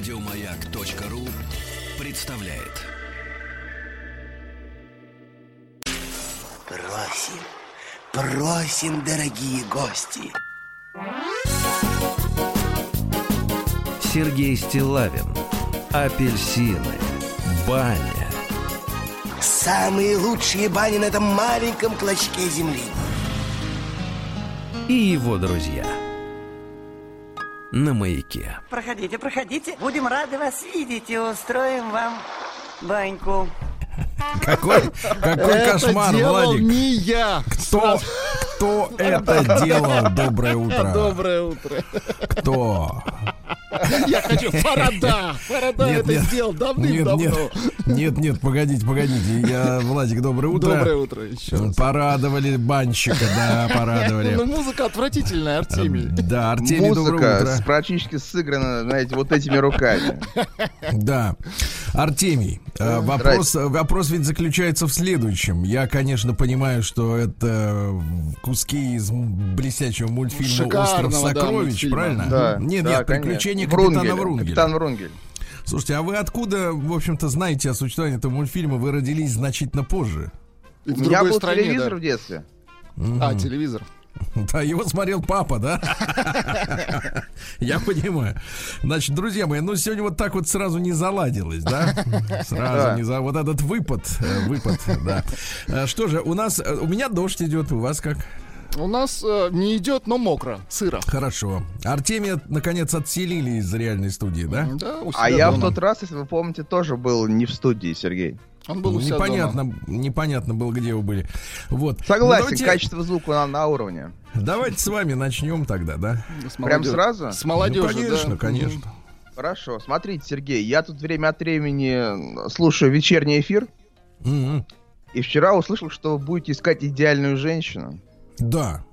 Радиомаяк.ру представляет. Просим, просим, дорогие гости. Сергей Стилавин Апельсины Баня Самые лучшие бани на этом маленьком клочке земли. и его друзья на маяке. Проходите, проходите. Будем рады вас видеть и устроим вам баньку. Какой, какой Это кошмар, делал Владик. не я. Кто, кто это делал? Доброе утро. Доброе утро. Кто? Я хочу Фарада. Фарада Нет, это нет. сделал давным-давно. нет, нет, нет, погодите, погодите. Я, Владик, доброе утро. Доброе утро еще раз. Порадовали банщика, да, Ну, порадовали. музыка отвратительная, Артемий. Да, Артемий, доброе Музыка утро. с- практически сыграна, знаете, вот этими руками. Да. Артемий, э, вопрос, вопрос ведь заключается в следующем. Я, конечно, понимаю, что это куски из блестящего мультфильма Шикарного, «Остров сокровищ», правильно? Да, Нет, да, нет, конечно. Капитана Врунгеля. Капитан Врунгель. Слушайте, а вы откуда, в общем-то, знаете о существовании этого мультфильма? Вы родились значительно позже. И У в меня другой был стране, телевизор да. в детстве. А, телевизор. Да, его смотрел папа, да? Я понимаю. Значит, друзья мои, ну сегодня вот так вот сразу не заладилось, да? Сразу не за... Вот этот выпад, э, выпад, да. Э, Что же, у нас... э, У меня дождь идет, у вас как? У нас э, не идет, но мокро, сыро. Хорошо. Артемия, наконец, отселили из реальной студии, да? Да, у себя А я в тот раз, если вы помните, тоже был не в студии, Сергей. Он был у себя дома. Непонятно, непонятно было, где вы были. Вот. Согласен, Ну, давайте, качество звука на, на уровне. давайте с вами начнем тогда, да? С Прям сразу? С молодежью, ну, конечно, да. конечно. Хорошо. Смотрите, Сергей, я тут время от времени слушаю вечерний эфир, Мгм. и вчера услышал, что вы будете искать идеальную женщину. Да.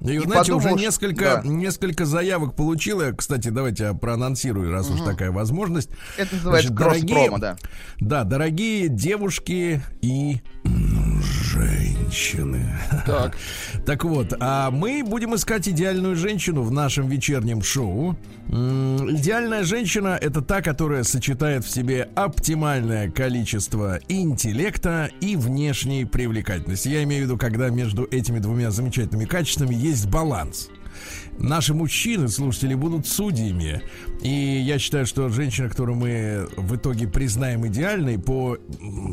И, И знаете, подумал, уже несколько, да. несколько заявок получил. Я, кстати, давайте я проанонсирую, раз уж такая возможность. Это называется Значит, дорогие- да. Да, дорогие девушки и женщины. Так. Так вот, а мы будем искать идеальную женщину в нашем вечернем шоу. Идеальная женщина это та, которая сочетает в себе оптимальное количество интеллекта и внешней привлекательности. Я имею в виду, когда между этими двумя замечательными качествами есть баланс. Наши мужчины, слушатели, будут судьями. И я считаю, что женщина, которую мы в итоге признаем идеальной по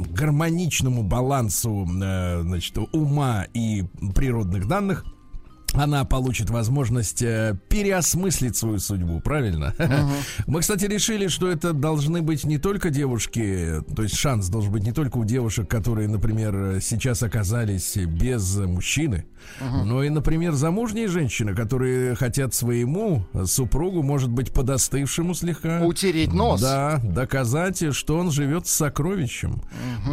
гармоничному балансу э, значит, ума и природных данных, она получит возможность э, переосмыслить свою судьбу, правильно? Мы, кстати, решили, что это должны быть не только девушки, то есть шанс должен быть не только у девушек, которые, например, сейчас оказались без мужчины, но и, например, замужние женщины, которые хотят своему супругу, может быть, подостывшему слегка. Утереть нос. Да, доказать, что он живет с сокровищем.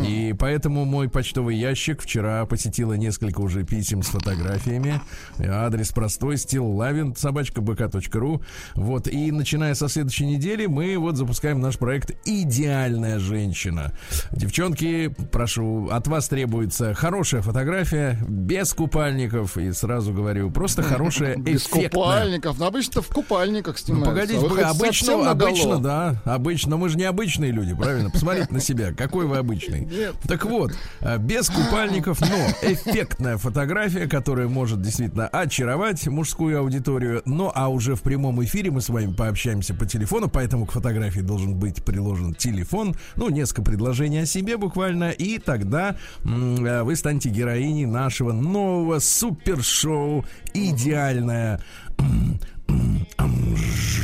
И поэтому мой почтовый ящик вчера посетило несколько уже писем с фотографиями. Адрес простой, стиллавин, собачка бк.ру. Вот, и начиная со следующей недели мы вот запускаем наш проект «Идеальная женщина». Девчонки, прошу, от вас требуется хорошая фотография, без купальников, и сразу говорю, просто хорошая, Без эффектная. купальников. Ну, обычно в купальниках Ну, снимаются. погодите, вы обычно, обычно, да, обычно, мы же не обычные люди, правильно? Посмотрите на себя, какой вы обычный. Нет. Так вот, а, без купальников, но эффектная фотография, которая может действительно очаровать мужскую аудиторию. Ну, а уже в прямом эфире мы с вами пообщаемся по телефону, поэтому к фотографии должен быть приложен телефон, ну, несколько предложений о себе буквально, и тогда э, вы станете героиней нашего нового супершоу «Идеальная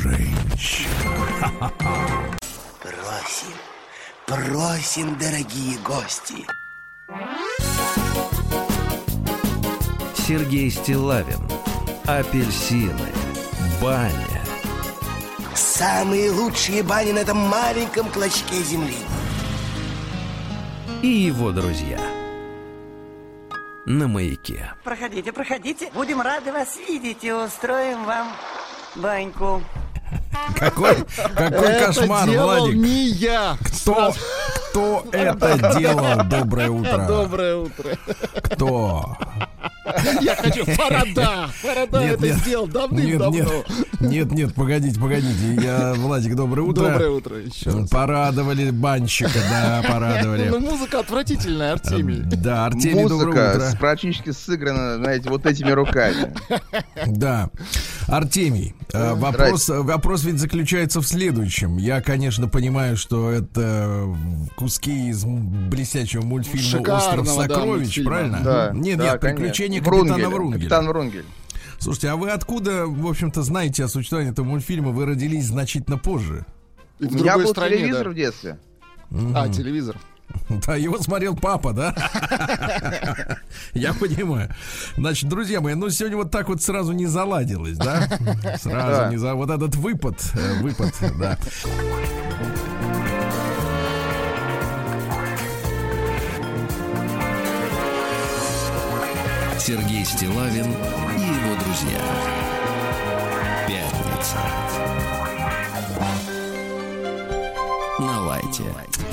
женщина». Просим, просим, дорогие гости. Сергей Стилавин Апельсины Баня Самые лучшие бани на этом маленьком клочке земли. и его друзья на маяке. Проходите, проходите. Будем рады вас видеть и устроим вам баньку. Какой, какой Это кошмар, делал Владик. не я. Кто, кто это делал? Доброе утро. Доброе утро. Кто? Я хочу Фарада. Фарада Нет, это нет. сделал давным-давно. нет, нет, нет, погодите, погодите. Я, Владик, доброе утро. Доброе утро еще раз. Порадовали банщика, да, порадовали. Ну, музыка отвратительная, Артемий. Да, Артемий, доброе Музыка утро. с- практически сыграна, знаете, вот этими руками. Да. Артемий, э, вопрос, вопрос ведь заключается в следующем. Я, конечно, понимаю, что это куски из блестящего мультфильма «Остров сокровищ», правильно? Да. Нет, да, нет, конечно. Приключения капитана Врунгеля, Врунгеля. Капитан Врунгель. Слушайте, а вы откуда, в общем-то, знаете о существовании этого мультфильма? Вы родились значительно позже. И У в меня другой был стране, телевизор да. в детстве. А, телевизор. Да, его смотрел папа, да? Я понимаю. Значит, друзья мои, ну сегодня вот так вот сразу не заладилось, да? Сразу не за... Вот этот выпад, э, выпад, да. Сергей Стилавин и его друзья. Пятница. На лайте.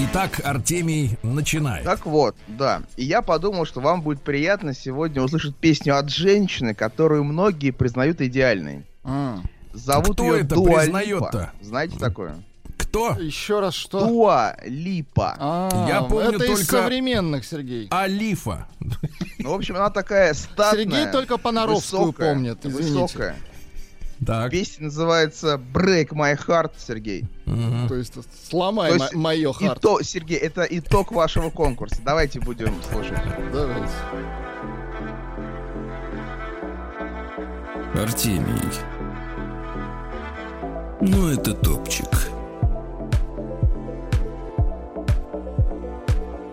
Итак, Артемий начинает. Так вот, да. И я подумал, что вам будет приятно сегодня услышать песню от женщины, которую многие признают идеальной. А, Зовут Кто ее это Дуа признает-то? Липа. Знаете такое? Кто? Еще раз что? Дуа Липа. А, Я помню это из только- современных, Сергей. Алифа. Ну, в общем, она такая статная. Сергей только Понаровскую высокая, помнит, извините. Высокая. Так. Песня называется Break My Heart, Сергей. Мгм. То есть сломай То есть мое хард. Ито- Сергей, это итог вашего конкурса. Давайте будем слушать. Давайте. Артемий. Ну, это топчик.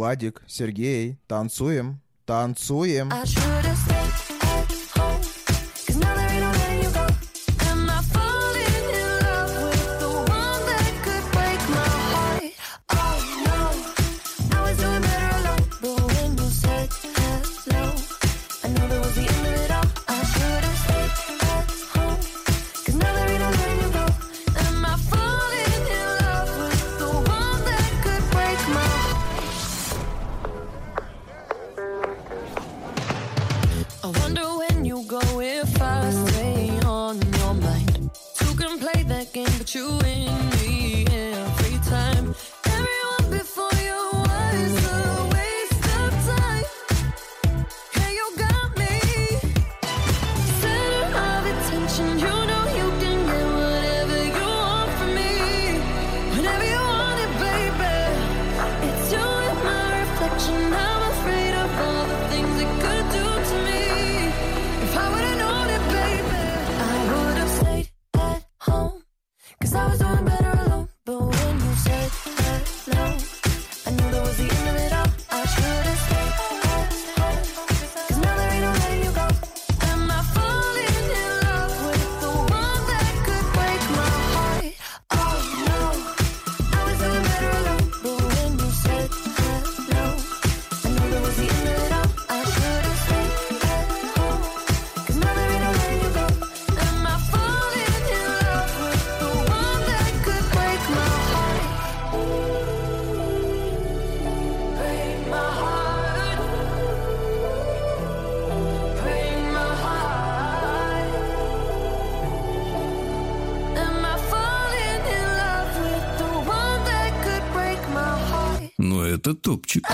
Владик, Сергей, танцуем, танцуем. I это топчик.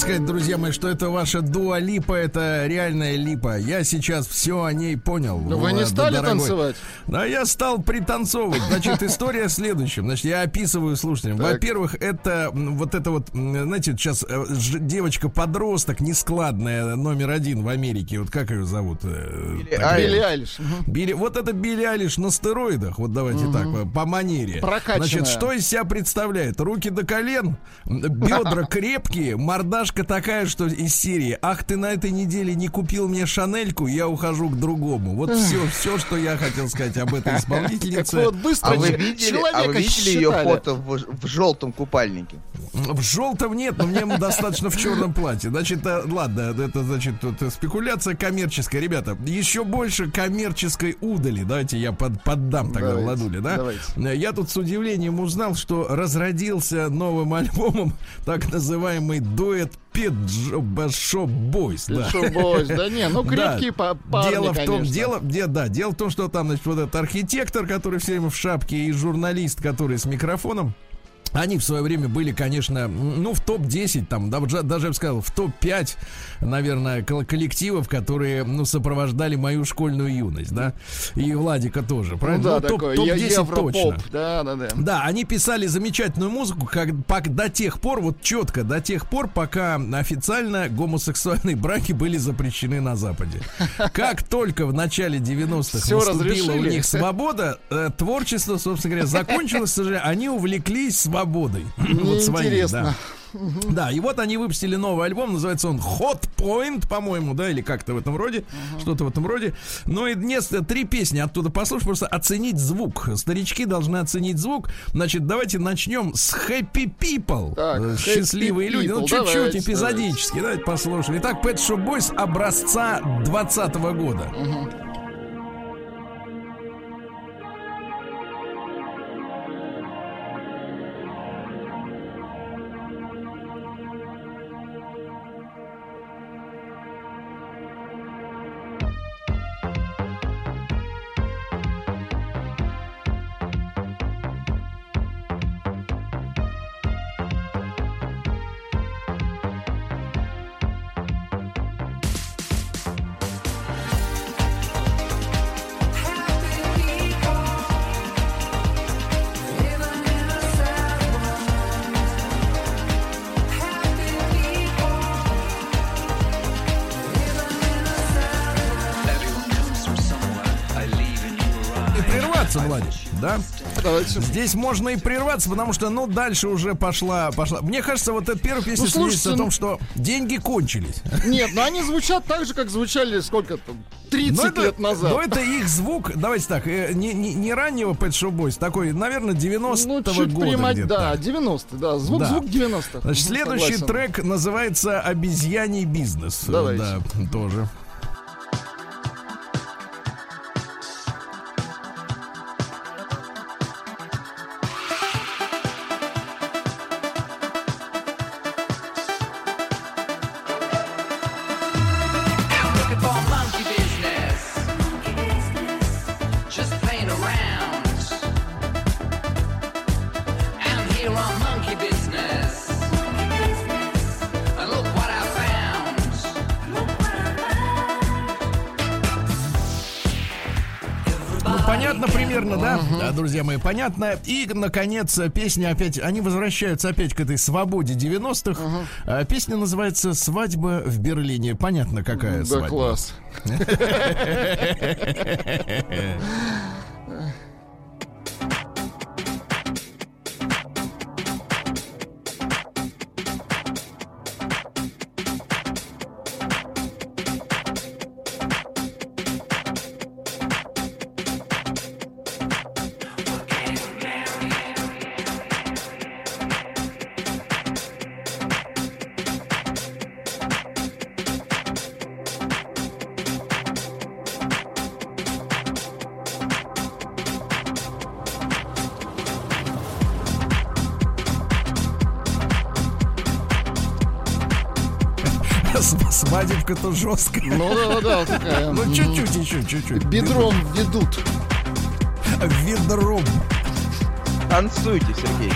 Сказать, друзья мои, что это ваша дуа липа, это реальная липа. Я сейчас все о ней понял. Но вы не стали дорогой. танцевать? Да, я стал пританцовывать. Значит, история в следующем. Значит, я описываю слушателям. Во-первых, это вот это вот, знаете, сейчас э, девочка-подросток, нескладная, номер один в Америке. Вот как ее зовут? Э, Билли Айлиш. Билли, вот это Билли Алиш на стероидах, вот давайте так, по- манере. Прокачанная. Значит, что из себя представляет? Руки до колен, бедра крепкие, мордашка такая, что из серии «Ах, ты на этой неделе не купил мне шанельку, я ухожу к другому». Вот все, все, что я хотел сказать об этой исполнительнице. вот быстро А вы видели, а вы видели ее фото в, в желтом купальнике? В желтом нет, но мне достаточно в черном платье. Значит, э, ладно, это значит тут спекуляция коммерческая. Ребята, еще больше коммерческой удали. Давайте я под, поддам тогда Давайте, Владуле, да? давайте. Я тут с удивлением узнал, что разродился новым альбомом так называемый дуэт Boys. Да. Бойс, да не, ну крепкие Да. па- парни, дело в том, дело, де- да, дело в том, что там, значит, вот этот архитектор, который все время в шапке, и журналист, который с микрофоном. Они в свое время были, конечно, ну, в топ-10, там, да, даже, даже я бы сказал, в топ-5, наверное, кол- коллективов, которые, ну, сопровождали мою школьную юность, да, и Владика тоже, Ну правильно? да, Ну, топ- такой топ-10 е- европоп. точно. Да, да, да. Да, они писали замечательную музыку, как, пок- до тех пор, вот четко, до тех пор, пока официально гомосексуальные браки были запрещены на Западе. Как только в начале 90-х Всё наступила у них свобода, э, творчество, собственно говоря, закончилось, они увлеклись свободой. Вот своей, да. Да, и вот они выпустили новый альбом, называется он Hot Point, по-моему, да, или как-то в этом роде, что-то в этом роде. Ну и нет, три песни оттуда послушать, просто оценить звук. Старички должны оценить звук. Значит, давайте начнем с Happy People. Так, Э, Happy Счастливые люди. Ну, People, чуть-чуть, давайте, эпизодически. Давайте послушаем. Итак, Pet Shop Boys образца 20 года. И да? Давайте. Здесь можно и прерваться, потому что, ну, дальше уже пошла, пошла. Мне кажется, вот эта первая песня Ну, слушайте, свидетельствует о том, ну- что деньги кончились. Нет, ну они звучат так же, как звучали сколько там, 30 Но это, лет назад. но это их звук, давайте так, э, не, не, не раннего Pet Shop Boys, такой, наверное, 90-го ну, чуть года примать, где-то. да, 90 да. Звук, Да. звук 90-х. Значит, следующий согласен. трек называется «Обезьяний бизнес». Давайте. Да, тоже. Да, мои, понятно. И, наконец, песня опять, они возвращаются опять к этой свободе 90-х. А, Песня называется «Свадьба в Берлине». Понятно, какая Да, свадьба. класс. жесткая. Ну да, да, да, такая. Ну, чуть-чуть еще, чуть-чуть. Бедром ведут. Ведром. Танцуйте, Сергей.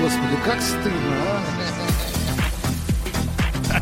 Господи, как стыдно, а?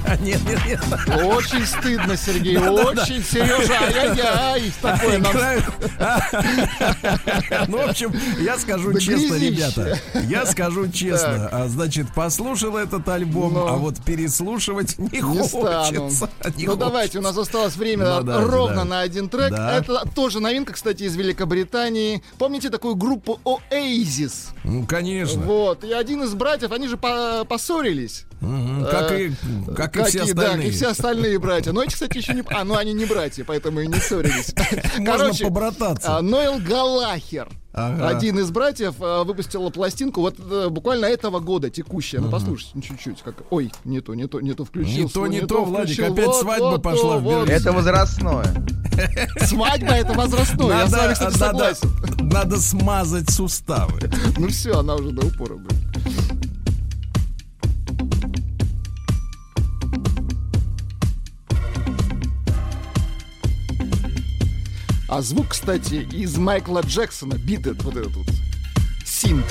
Нет, нет, нет. Очень стыдно, Сергей, очень, Сережа, ай-яй-яй, такое нам... Играют. Ну, в общем, я скажу Да честно, грязище. ребята. Я скажу честно. А, Значит, послушал этот альбом, а вот переслушивать не Не стану. Хочется. Не ну давайте, у нас осталось время Ну, ровно на один трек. Это тоже новинка, кстати, из Великобритании. Помните такую группу Oasis? Ну, конечно. Вот. И один из братьев, они же по- поссорились. Мгм, Как Э, и как и все и- Да, как и остальные. все остальные братья. Но эти, кстати, еще не... А, ну они не братья, поэтому и не ссорились. Можно побрататься. а, Ноэл Галахер. Ага. Один из братьев а, выпустил пластинку вот э, буквально этого года, текущая. Ну, послушайте, ну, чуть-чуть. Как... Ой, не то, не то, не то включил. Не то, свой, не то, Владик, включил. опять Вот, свадьба вот пошла то, в вот. Берлине. Это возрастное. Свадьба это возрастное. Я с вами, кстати, надо, согласен. надо смазать суставы. Ну все, она уже до упора будет. А звук, кстати, из Майкла Джексона, бит вот этот вот. Синт.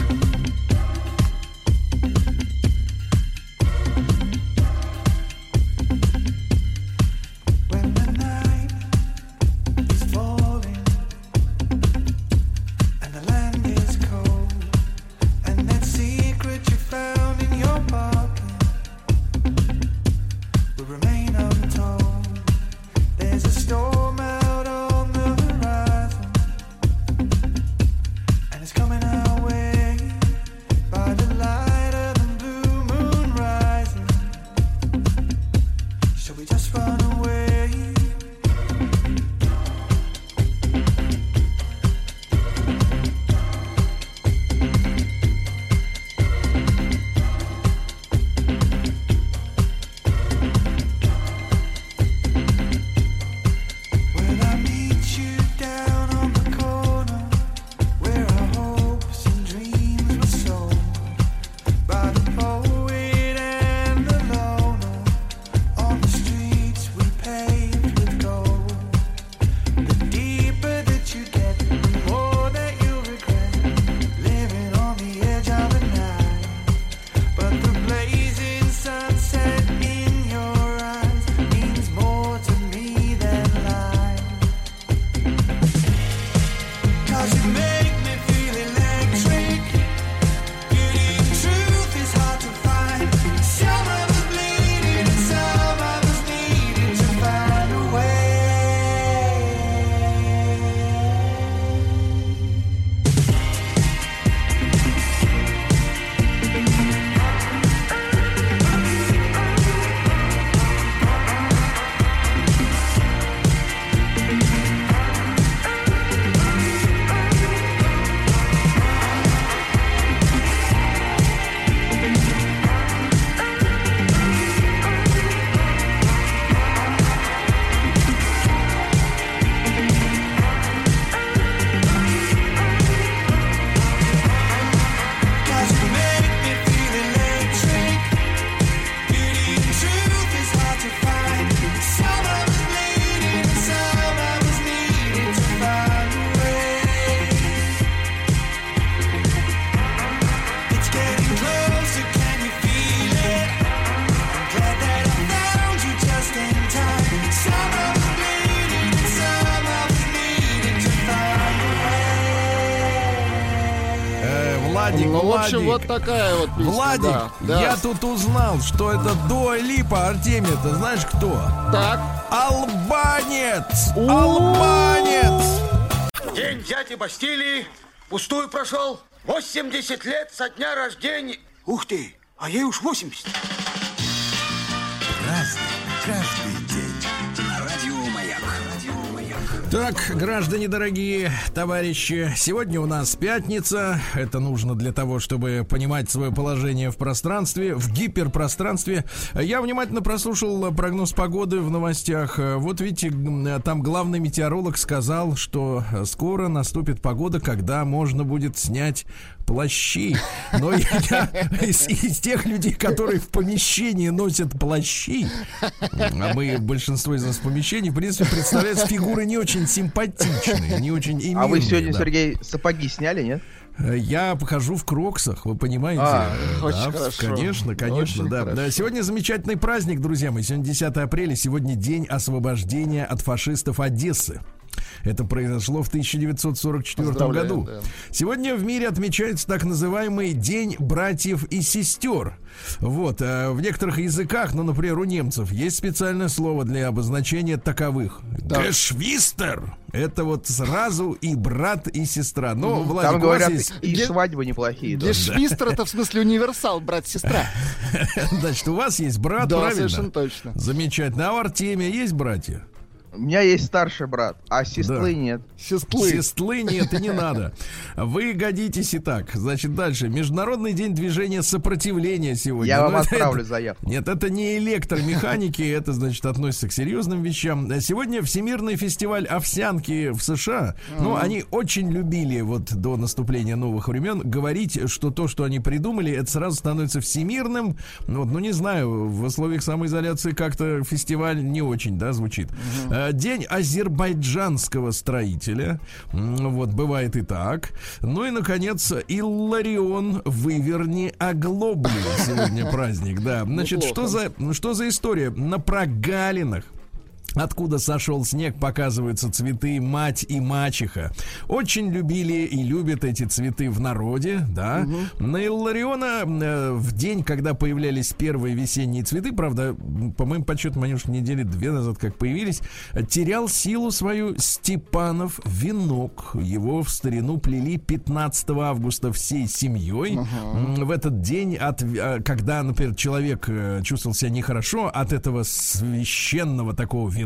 Владик, Ну, в общем, Владик. вот такая вот песня. Владик, да, да. я тут узнал, что это Дуа Липа Артемия, ты знаешь кто? Так. Албанец! Албанец! День дяди Бастилии пустую прошел. 80 лет со дня рождения. Ух ты, а ей уж 80. Разный, Так, граждане дорогие, товарищи, сегодня у нас пятница. Это нужно для того, чтобы понимать свое положение в пространстве, в гиперпространстве. Я внимательно прослушал прогноз погоды в новостях. Вот видите, там главный метеоролог сказал, что скоро наступит погода, когда можно будет снять плащи. Но я, из, из тех людей, которые в помещении носят плащи, а мы, большинство из нас в помещении, в принципе, представляются фигуры не очень симпатичные, не очень и А вы сегодня, да. Сергей, сапоги сняли, нет? Я похожу в кроксах, вы понимаете? А, Э, очень да, хорошо. Конечно, конечно, Очень да. хорошо. Да, Сегодня замечательный праздник, друзья мои. Сегодня 10 апреля, сегодня день освобождения от фашистов Одессы. Это произошло в 1944 Поздравляем, году. да. Сегодня в мире отмечается так называемый День братьев и сестер. Вот, э, в некоторых языках, ну, например, у немцев, есть специальное слово для обозначения таковых. Гешвистер. Это вот сразу и брат, и сестра. Но, Владик, Там говорят, есть... и Ге- свадьбы неплохие. Гешвистер это в смысле универсал, брат-сестра. Значит, у вас есть брат, Да, правильно? совершенно точно. Замечательно. А у Артемия есть братья? У меня есть старший брат, а сестры Да. нет. Сестлы. Сестлы нет и не надо. Вы годитесь и так. Значит, дальше. Международный день движения сопротивления сегодня. Я вам Но это- отправлю это- заявку. Нет, это не электромеханики, это, значит, относится к серьезным вещам. Сегодня Всемирный фестиваль овсянки в США. Ну, они очень любили вот до наступления новых времен говорить, что то, что они придумали, это сразу становится всемирным. Ну, вот, ну не знаю, в условиях самоизоляции как-то фестиваль не очень, да, звучит. Э, День азербайджанского строителя. Вот, бывает и так. Ну и, наконец, Илларион выверни оглоблю. Сегодня праздник, да. Значит, что за, что за история? На прогалинах Откуда сошел снег, показываются цветы мать и мачеха. Очень любили и любят эти цветы в народе, да. На Иллариона э, в день, когда появлялись первые весенние цветы, правда, по моим подсчетам, они уж недели две назад как появились, терял силу свою Степанов венок. Его в старину плели 15 августа всей семьей. М, В этот день, от, э, когда, например, человек э, чувствовал себя нехорошо, от этого священного такого венка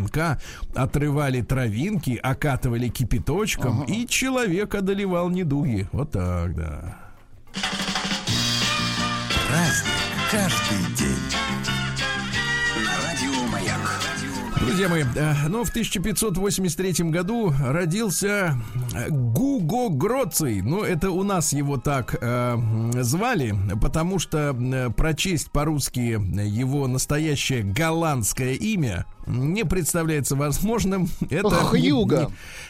отрывали травинки, окатывали кипяточком, и человек одолевал недуги. Вот так, да. Праздник каждый день. Друзья мои, э, ну, в 1583 году родился э, Гуго Гроций. Ну, это у нас его так э, звали, потому что э, прочесть по-русски его настоящее голландское имя не представляется возможным. Это Ох, не-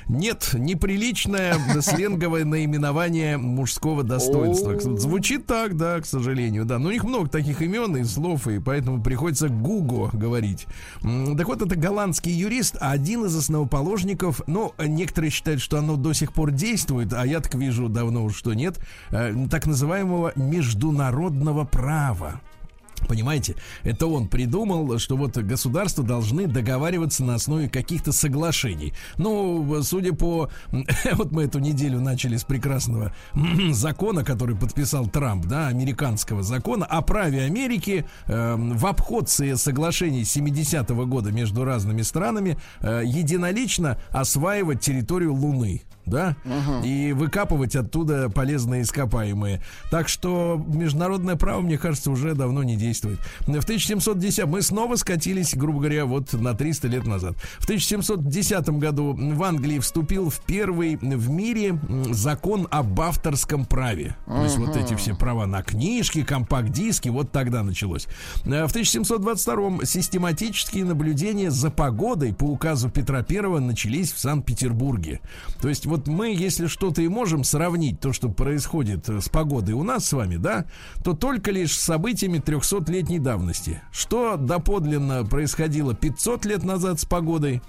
не- нет, неприличное сленговое наименование мужского достоинства. Звучит так, да, к сожалению, да. Но у них много таких имен и слов, и поэтому приходится Гуго говорить. Так вот, это голландский юрист, один из основоположников, ну, некоторые считают, что оно до сих пор действует, а я так вижу давно что нет, э, так называемого международного права. Понимаете, это он придумал, что вот государства должны договариваться на основе каких-то соглашений. Ну, судя по... Вот мы эту неделю начали с прекрасного закона, который подписал Трамп, да, американского закона о праве Америки э, в обход соглашений 70-го года между разными странами э, единолично осваивать территорию Луны да, и выкапывать оттуда полезные ископаемые. Так что международное право, мне кажется, уже давно не действует. В 1710 мы снова скатились, грубо говоря, вот на 300 лет назад. В 1710 году в Англии вступил в первый в мире закон об авторском праве. То есть вот эти все права на книжки, компакт-диски, вот тогда началось. Э, В 1722 систематические наблюдения за погодой по указу Петра Первого начались в Санкт-Петербурге. То есть вот мы, если что-то и можем сравнить то, что происходит э, с погодой у нас с вами, да, то только лишь с событиями 300-летней давности. Что доподлинно происходило 500 лет назад с погодой,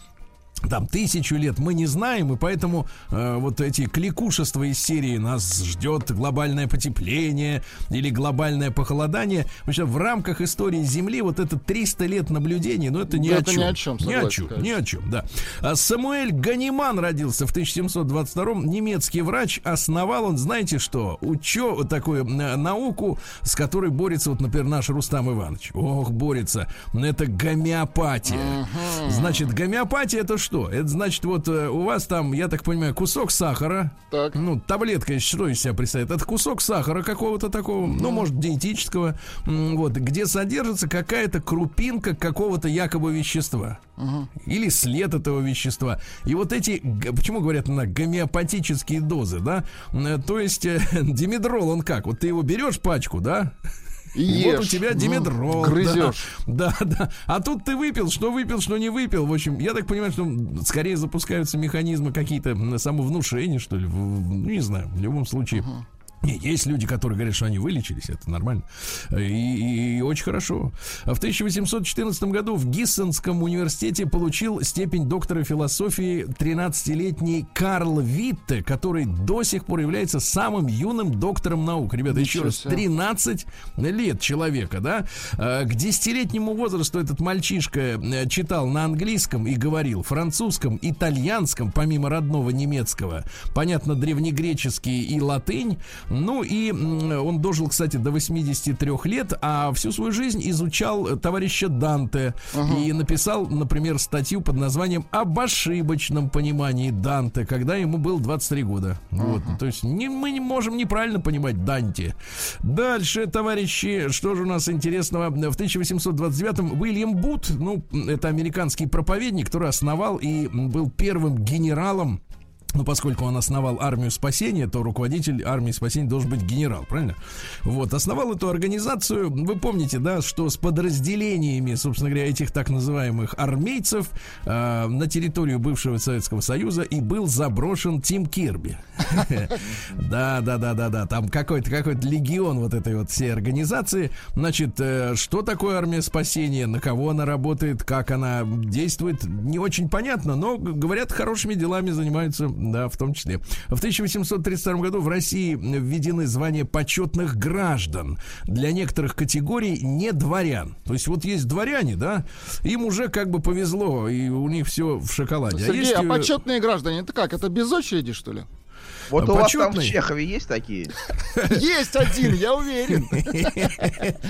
там тысячу лет мы не знаем, и поэтому э, вот эти кликушества из серии нас ждет глобальное потепление или глобальное похолодание. Вообще в рамках истории Земли вот это 300 лет наблюдений, ну это ни Да, о это чем. ни о чем, ни о чем, конечно. ни о чем, да. А Самуэль Ганиман родился в 1722 немецкий врач, основал он, знаете что, учё вот такую э, науку, с которой борется вот, например, наш Рустам Иванович. Ох, борется. Это гомеопатия. Значит, гомеопатия это что? Что? Это значит, вот э, у вас там, я так понимаю, кусок сахара. Так. Ну, таблетка, что из себя представляет? Это кусок сахара какого-то такого, ну, может, диетического, вот, где содержится какая-то крупинка какого-то якобы вещества. Или след этого вещества. И вот эти, почему говорят на гомеопатические дозы, да? Э, То есть э, димедрол, он как? Вот ты его берешь пачку, да? И вот у ешь. тебя М, димедрол. грызешь. Да, да, да. А тут ты выпил, что выпил, что не выпил. В общем, я так понимаю, что скорее запускаются механизмы какие-то самовнушения, что ли. Ну, не знаю, в любом случае. Не, есть люди, которые говорят, что они вылечились, это нормально. И, и очень хорошо. А В 1814 году в Гиссенском университете получил степень доктора философии 13-летний Карл Витте, который до сих пор является самым юным доктором наук. Ребята, еще Ничего раз, себе. 13 лет человека, да? А, К десятилетнему возрасту этот мальчишка э, читал на английском и говорил французском, итальянском, помимо родного немецкого, понятно, древнегреческий и латынь. Ну и он дожил, кстати, до 83 лет, а всю свою жизнь изучал э, товарища Данте и написал, например, статью под названием «Об ошибочном понимании Данте», когда ему было 23 года. Вот, то есть не, мы не можем неправильно понимать Данте. Дальше, товарищи, что же у нас интересного? В 1829-м Уильям Бут, ну, это американский проповедник, который основал и был первым генералом ну, поскольку он основал армию спасения, то руководитель армии спасения должен быть генерал, правильно? Вот, основал эту организацию. Вы помните, да, что с подразделениями, собственно говоря, этих так называемых армейцев э, на территорию бывшего Советского Союза и был заброшен Тим Кирби. Да, да, да, да, да. Там какой-то какой-то легион вот этой вот всей организации. Значит, э, что такое армия спасения, на кого она работает, как она действует, не очень понятно, но говорят, хорошими делами занимаются, да, в том числе. В 1832 году в России введены звания почетных граждан для некоторых категорий не дворян. То есть вот есть дворяне, да, им уже как бы повезло, и у них все в шоколаде. Сергей, есть, а э, почетные граждане, это как? Это без очереди, что ли? Вот у вас там в. Чехове есть такие? Есть один, я уверен.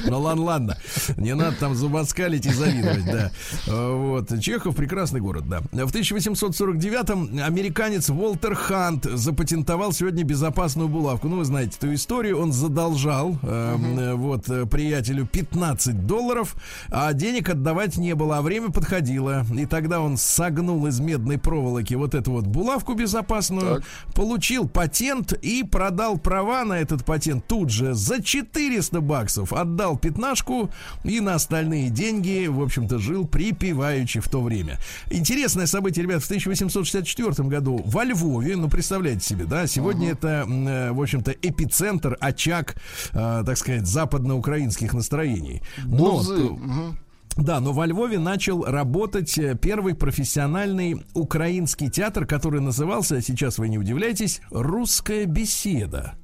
Ну ладно, ладно. Не надо там зубоскалить и завидовать, да. Э, Вот. Чехов прекрасный город, да. В 1849-м американец Уолтер Хант запатентовал сегодня безопасную булавку. Ну, вы знаете эту историю. Он задолжал э, э, вот э, приятелю 15 долларов, а денег отдавать не было, а время подходило. И тогда он согнул из медной проволоки вот эту вот булавку безопасную, получил патент и продал права на этот патент тут же за 400 баксов. Отдал пятнашку и на остальные деньги, в общем-то, жил припеваючи в то время. Интересное событие, ребят, в 1864 году во Львове, ну, представляете себе, да, сегодня это, м, э, в общем-то, эпицентр, очаг, э, так сказать, западноукраинских настроений. Но Бузы. Мгм. Да, но во Львове начал работать э, первый профессиональный украинский театр, который назывался, сейчас вы не удивляйтесь, «Русская беседа».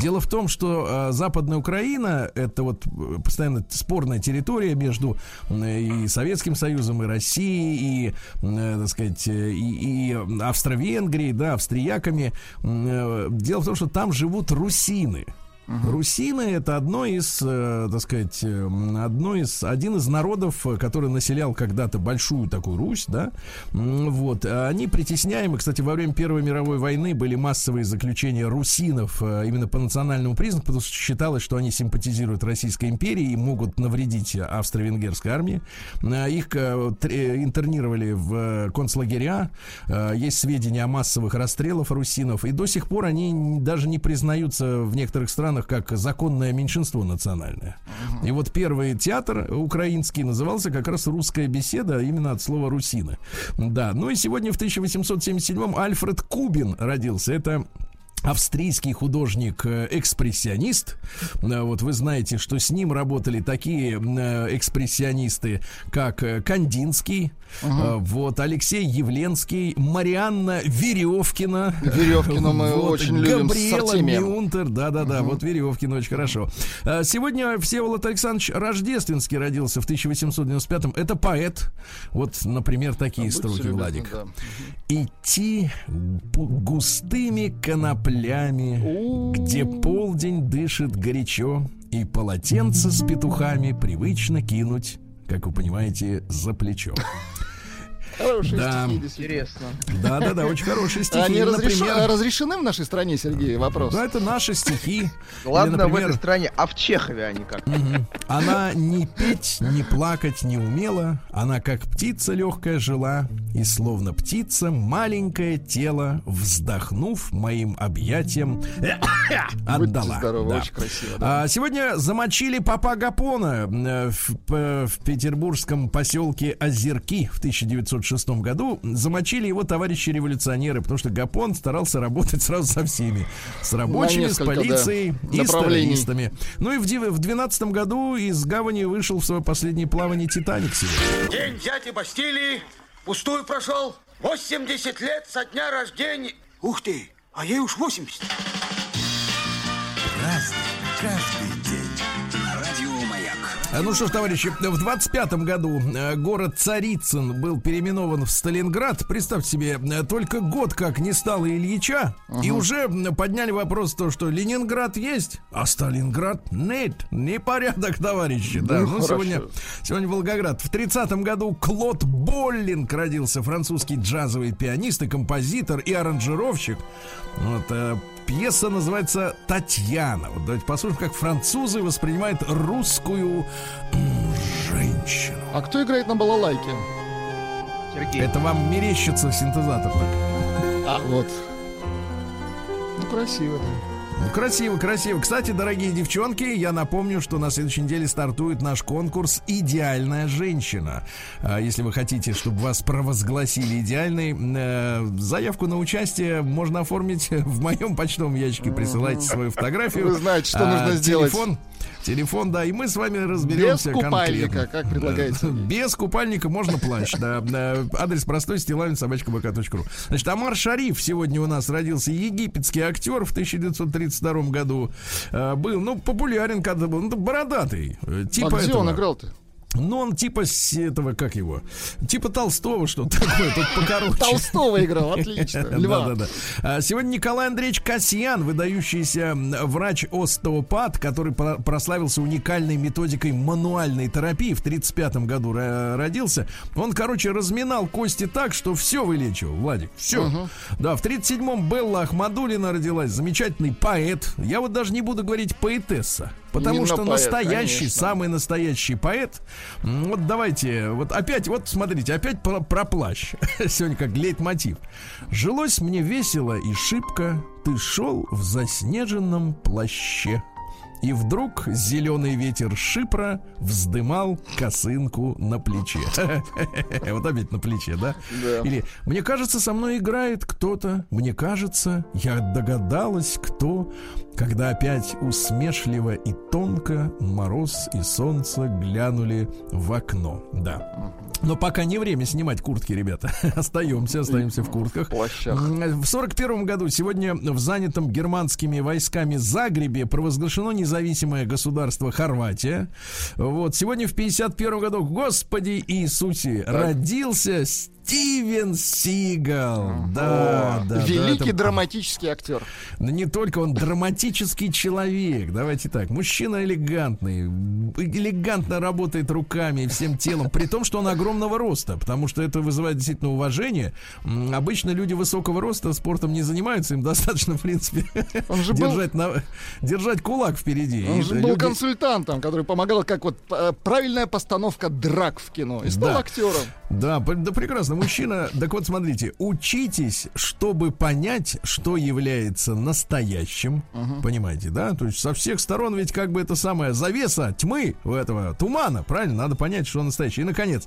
Дело в том, что э, Западная Украина это вот э, постоянно спорная территория между э, и Советским Союзом, и Россией, и, э, так сказать, э, и, и Австро-Венгрией, да, австрияками. Э, Дело в том, что там живут русины. Русины это одно из, э, так сказать, э, одно из, один из народов, э, который населял когда-то большую такую Русь, да, вот, А они притесняемы, кстати, во время Первой мировой войны были массовые заключения русинов именно по национальному признаку, потому что считалось, что они симпатизируют Российской империи и могут навредить австро-венгерской армии. Их интернировали в концлагеря, есть сведения о массовых расстрелах русинов, и до сих пор они даже не признаются в некоторых странах как законное меньшинство национальное. И вот первый театр украинский назывался как раз «Русская беседа», именно от слова «русины». Да, ну и сегодня в 1877-м Альфред Кубин родился. Это австрийский художник-экспрессионист. Э, Вот вы знаете, что с ним работали такие э, экспрессионисты, как э, Кандинский, э, вот Алексей Явленский, Марианна Веревкина. Веревкину мы очень любим Габриэла. Мюнтер, да-да-да, вот Веревкин очень хорошо. Сегодня Всеволод Александрович Рождественский родился в 1895-м. Это поэт. Вот, например, такие Будьте строки, Владик. да. Идти густыми коноплями, где полдень дышит горячо, и полотенце с петухами привычно кинуть, как вы понимаете, за плечо. Хорошие Да. стихи, действительно. Интересно. Да, да, да, очень хорошие стихи. Они разреш- Например, разрешены в нашей стране, Сергей? Вопрос. ну, это наши стихи. Ладно, Или, в например, этой стране, а в Чехове они как? Мгм. Она не петь, не плакать не умела, она как птица легкая жила, и словно птица маленькое тело, вздохнув моим объятием, отдала. здоровы, Да. очень красиво, да. А, сегодня замочили папа Гапона э, в, п- в петербургском поселке Озерки в 1906 году. Замочили его товарищи-революционеры, потому что Гапон старался работать сразу со всеми. С рабочими, с полицией да, и с террористами. Ну и в дев- в 12 году из гавани вышел в свое последнее плавание Титаник сегодня. День дяди Бастилии пустую прошел. 80 лет со дня рождения. Ух ты, а ей уж 80. Праздник каждый Ну что ж, товарищи, в 25 году э, город Царицын был переименован в Сталинград. Представьте себе, э, только год как не стало Ильича, и уже подняли вопрос то, что Ленинград есть, а Сталинград нет. Непорядок, товарищи. Да, Ну, ну, сегодня, сегодня Волгоград. В 30 году Клод Боллинг родился, французский джазовый пианист и композитор и аранжировщик. Вот, э, Пьеса называется «Татьяна». Вот давайте послушаем, как французы воспринимают русскую женщину. А кто играет на балалайке? Сергей. Это вам мерещится синтезатор так. А, вот. Ну, красиво, да. Красиво, красиво. Кстати, дорогие девчонки, я напомню, что на следующей неделе стартует наш конкурс «Идеальная женщина». А, Если вы хотите, чтобы вас провозгласили идеальной, э, заявку на участие можно оформить в моем почтовом ящике. Присылайте свою фотографию. Вы знаете, что А, нужно сделать. Телефон, телефон, да, и мы с вами разберемся Без купальника, конкретно. как предлагаете. Да. Без купальника можно плащ, да. Адрес простой, стилавин, собачка.бк.ру. Значит, Амар Шариф сегодня у нас родился, египетский актер в 1932 году. Э, Был, ну, популярен, когда был, ну, бородатый. э, Типа а где этого. он играл-то? Ну, он типа с этого, как его? Типа Толстого, что-то такое, тут покороче. Толстого играл, отлично. Льва. Да, да, да. Сегодня Николай Андреевич Касьян, выдающийся врач-остеопат, который про- прославился уникальной методикой мануальной терапии, в 35 году ро- родился. Он, короче, разминал кости так, что все вылечивал, Владик, все. Да, в 37-м Белла Ахмадулина родилась, замечательный поэт. Я вот даже не буду говорить поэтесса, потому Именно что поэт, настоящий, конечно. самый настоящий поэт. Вот давайте, вот опять, вот смотрите, опять про, про плащ. Сегодня как лейтмотив. Жилось мне весело и шибко, ты шел в заснеженном плаще. И вдруг зеленый ветер шипра вздымал косынку на плече. Вот опять на плече, да? Или мне кажется, со мной играет кто-то. Мне кажется, я догадалась, кто, когда опять усмешливо и тонко мороз и солнце глянули в окно. Да. Но пока не время снимать куртки, ребята. Остаемся, остаемся в куртках. плащах. В сорок первом году сегодня в занятом германскими войсками Загребе провозглашено независимое государство Хорватия. Вот сегодня в 51 году, Господи Иисусе, родился Стивен Сигал. Да, О, да, да, Великий это- драматический актер. не только он драматический человек. Давайте так. Мужчина элегантный. Элегантно работает руками и всем телом. При том, что он огромного роста. Потому что это вызывает действительно уважение. Обычно люди высокого роста спортом не занимаются. Им достаточно, в принципе, Он же был- держать, на- держать кулак впереди. Он И же был люди- консультантом, который помогал, как вот э, правильная постановка драк в кино. И стал Да. актером. Да, да прекрасно. Мужчина, так вот смотрите, учитесь, чтобы понять, что является настоящим. Понимаете, да? То есть со всех сторон ведь как бы это самая завеса тьмы у этого тумана, правильно? Надо понять, что настоящее. И, наконец,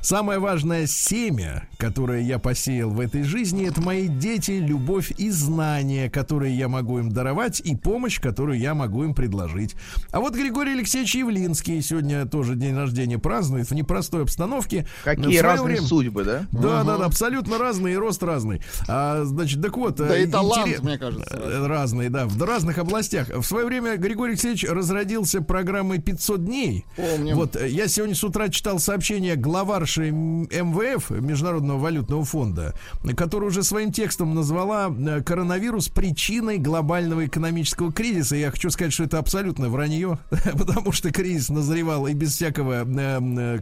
самое важное семя, которое я посеял в этой жизни, это мои дети, любовь и знания, которые я могу им даровать, и помощь, которую я могу им предложить. А вот Григорий Алексеевич Явлинский сегодня тоже день рождения празднует в непростой обстановке. Какие разные время- судьбы, да? Да, да, да, абсолютно разные, и рост разный. А, значит, так вот. Да э, и талант, интерес- мне кажется. э, Разные, да, в разных областях. В свое время Григорий Алексеевич разродился программой 500 дней. Помним. Вот э, я сегодня с утра читал сообщение главарши МВФ, Международного валютного фонда, которая уже своим текстом назвала коронавирус причиной глобального экономического кризиса. Я хочу сказать, что это абсолютно вранье, потому что кризис назревал и без всякого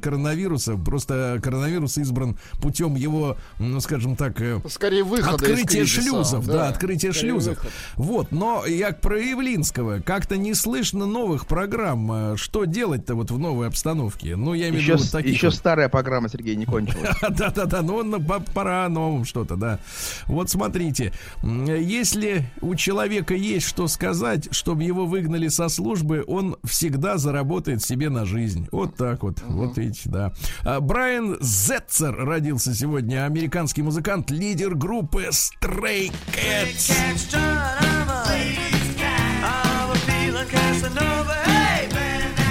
коронавируса. Просто коронавирус избран путем его, ну, скажем так, э, Скорее выхода открытия кризиса, шлюзов, да, да, открытие скорее шлюзов. выход. Вот, но як про Явлинского, как-то не слышно новых программ. Э, Что делать-то вот в новой обстановке? Ну, я имею в виду вот еще старая программа, Сергей, не кончилась. Да-да-да, ну на- по- пора новым что-то, да. Вот смотрите, если у человека есть что сказать, чтобы его выгнали со службы, он всегда заработает себе на жизнь. Вот так вот, вот видите, да. А, Брайан Зетцер родился сегодня, американский музыкант, лидер группы Stray Cats.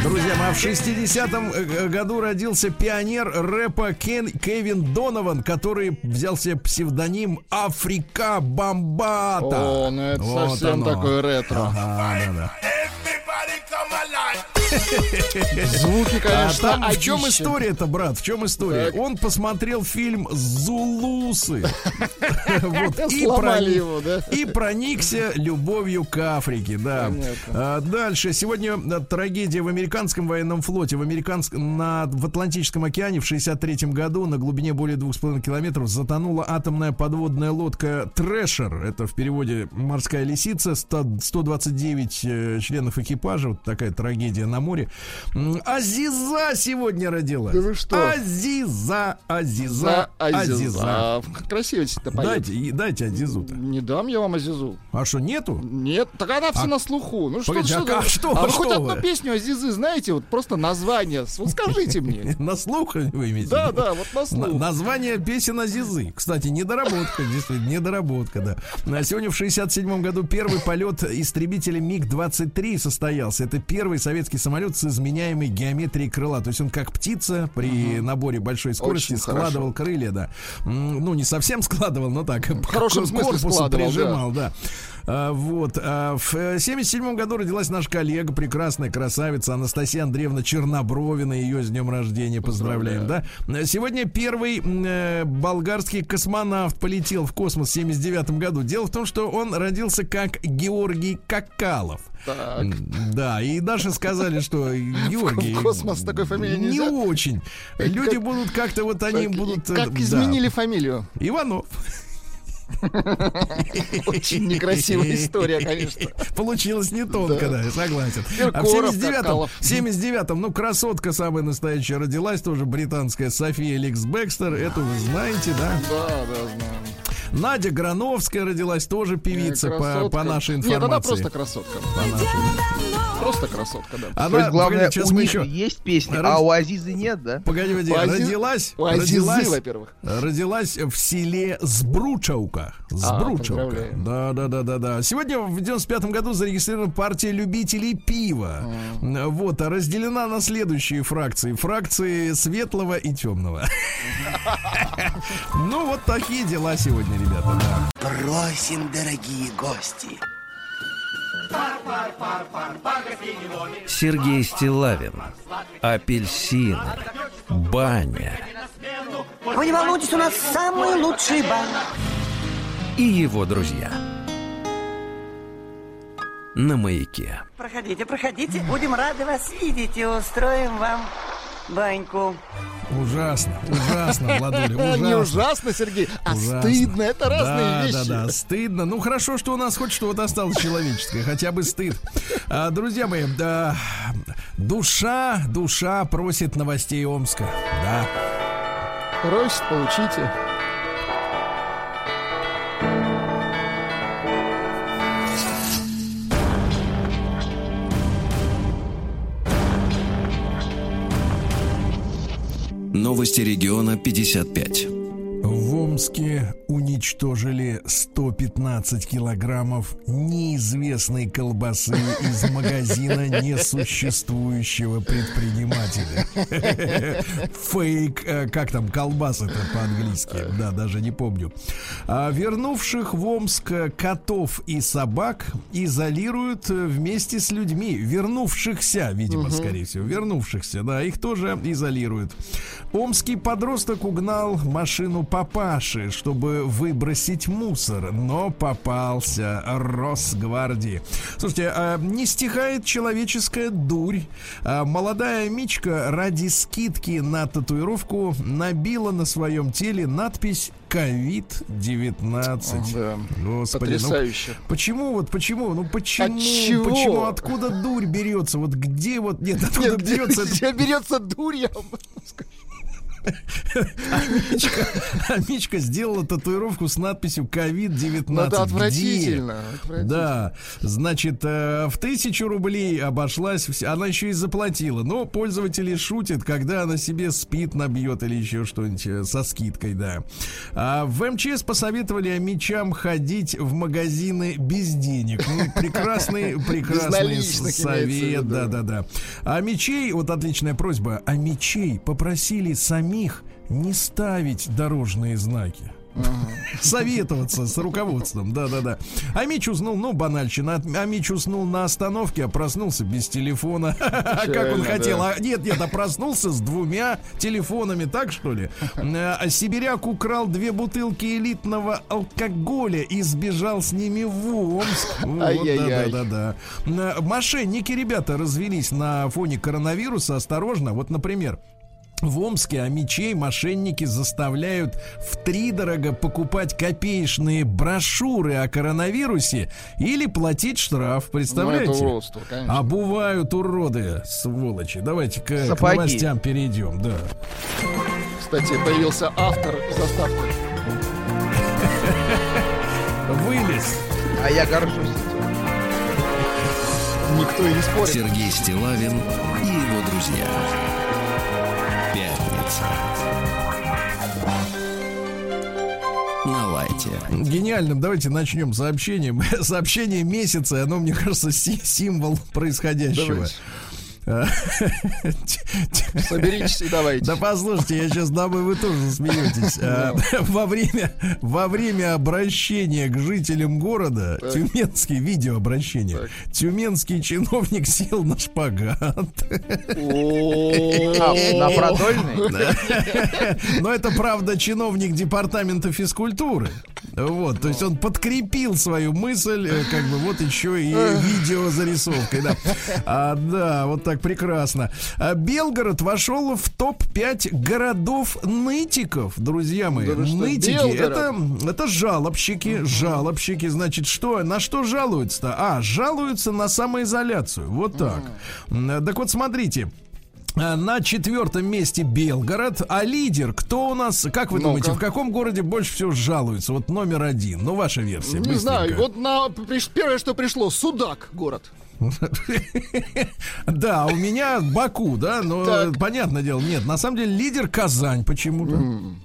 Друзья, мои, а в 60-м э, году родился пионер рэпа Кен, Кевин Донован, который взял себе псевдоним Африка Бомбата. О, ну это Вот совсем оно. такое ретро. Ага, да-да. Звуки, А конечно, там в чем история-то, брат? В чем история? Так. Он посмотрел фильм Зулусы. Вот, и Сломали проник- его, да? И проникся любовью к Африке, да. А, Дальше. Сегодня э, трагедия в американском военном флоте. В, американском, на, в Атлантическом океане в 63 году на глубине более 2,5 километров затонула атомная подводная лодка Трэшер. Это в переводе морская лисица. 100 129 э, членов экипажа. Вот такая трагедия на море. Азиза сегодня родилась. Да вы что? Азиза, Азиза, За Азиза. Азиза. А, Красиво это поет. Дайте, дайте Азизу-то. Не дам я вам Азизу. А что, нету? Нет, так она все А- на слуху. Ну что, Погоди, а что, как- за- что а вы, хоть одну песню Азизы знаете? Вот просто название. Вот скажите мне. На слух вы имеете? Да, да, вот на На- слух. название песен Азизы. Кстати, недоработка, действительно, недоработка, да. А Сегодня в 67 году первый полет истребителя МиГ-23 состоялся. Это первый советский самолет с изменяемой геометрией крыла. То есть он как птица при наборе большой скорости Очень складывал крылья, да. Ну, не совсем складывал, но так. В хорошем смысле складывал, да. прижимал, да. А, вот. а, в э, 77 году родилась наша коллега, прекрасная красавица Анастасия Андреевна Чернобровина. Ее с днем рождения поздравляем, да. Сегодня первый э, болгарский космонавт полетел в космос в 79 году. Дело в том, что он родился как Георгий Какалов. Так. Да, и даже сказали, что Георгий... В космос такой фамилией Не нельзя? очень. Люди будут как-то вот они будут... э, Как да. изменили фамилию? Иванов. Очень некрасивая история, конечно. Получилось не тонко, да, согласен. А в Киркоров, 79-м, Какалов. в 79-м, ну, красотка самая настоящая родилась, тоже британская София Ликс Бекстер, эту вы знаете, да? Да, да, знаю. Надя Грановская родилась, тоже певица, по, по нашей Нет, она информации. просто красотка. По нашей. Просто красотка, да. Она, То есть, главное, погоди, сейчас у мы них еще... есть песни, Раз- а у Азизы нет, да? Погоди, погоди, У Ази- родилась, у Азизы, родилась, во-первых. родилась в селе Сбручаука. А, Сбручаука. поздравляем. да, да, да, да, да. Сегодня в 95 году зарегистрирована партия любителей пива. Вот, а разделена на следующие фракции. Фракции светлого и темного. Ну, вот такие дела сегодня, ребята, да. Просим, дорогие гости. Сергей Стилавин. Апельсины. Баня. Вы не волнуйтесь, у нас самый лучший бан. И его друзья. На маяке. Проходите, проходите. Будем рады вас видеть и устроим вам баньку. Ужасно, ужасно, Владуля, ужасно. Не ужасно, Сергей, а Ужасно. стыдно. Это разные да, вещи. Да, да, стыдно. Ну хорошо, что у нас хоть что-то осталось человеческое, хотя бы стыд. А, друзья мои, да, душа, душа просит новостей Омска. Да. Просит, получите. Новости региона 55. Омске уничтожили 115 килограммов неизвестной колбасы из магазина несуществующего предпринимателя. Фейк, э, как там, колбасы это по-английски, да, даже не помню. А вернувших в Омск котов и собак изолируют э, вместе с людьми, вернувшихся, видимо, скорее всего, вернувшихся, да, их тоже изолируют. Омский подросток угнал машину папаши. Чаши, чтобы выбросить мусор, но попался Росгвардии. Слушайте, а не стихает человеческая дурь. А молодая Мичка ради скидки на татуировку набила на своем теле надпись COVID-19. Да. Господи, ну, Потрясающе. почему вот почему? Ну почему? От чего? Почему? Откуда дурь берется? Вот где вот нет, откуда Нет, берется? это- где берется дурь, я вам скажу. Амичка, Амичка сделала татуировку с надписью COVID-19. Ну, это отвратительно. отвратительно. Да, значит, э, в тысячу рублей обошлась, вся- она еще и заплатила. Но пользователи шутят, когда она себе спит набьет или еще что-нибудь э, со скидкой, да. А в МЧС посоветовали мечам ходить в магазины без денег. Ну, прекрасный, прекрасный совет, да, да, да. А мечей, вот отличная просьба, а мечей попросили самих не ставить дорожные знаки. Советоваться с руководством, да-да-да. А Мич уснул, ну, банальщина. А Мич уснул на остановке, а проснулся без телефона. Как он хотел. А нет, нет, а проснулся с двумя телефонами, так что ли? А Сибиряк украл две бутылки элитного алкоголя и сбежал с ними в Омск. Вот. Да-да-да. Мошенники, ребята, развелись на фоне коронавируса. Осторожно. Вот, например, в Омске а мечей мошенники заставляют втридорого покупать копеечные брошюры о коронавирусе или платить штраф. Представляете? Ну, это уродство, конечно. Обувают уроды, сволочи. Давайте-ка к Сапоги. новостям перейдем, да. Кстати, появился автор заставки. Вылез. А я горжусь этим. Никто и не спорит. Сергей Стилавин и его друзья. Пятница. На лайте. Гениальным. Давайте начнем сообщением. Сообщение месяца, оно, мне кажется, си- символ происходящего. Давайте. Соберитесь и давайте. Да послушайте, я сейчас думаю, вы тоже смеетесь. А, Во время, во время обращения к жителям города, Так. тюменский видеообращение, тюменский чиновник сел на шпагат. На продольный? Но это, правда, чиновник департамента физкультуры. Вот, то есть он подкрепил свою мысль, э, как бы вот еще и видеозарисовкой, да. А, да, вот так прекрасно. А Белгород вошел в топ-5 городов-нытиков, друзья мои. Да Нытики, это, это жалобщики, жалобщики, значит, что, на что жалуются-то? А, жалуются на самоизоляцию, вот так. Так вот, смотрите. А, На четвертом месте Белгород, а лидер, кто у нас, как вы думаете, в каком городе больше всего жалуются? Вот номер один, ну ваша версия. Не знаю, быстренько. вот на первое, что пришло, Судак город. Да, у меня Баку, да, но понятное дело, нет, на самом деле лидер Казань почему-то.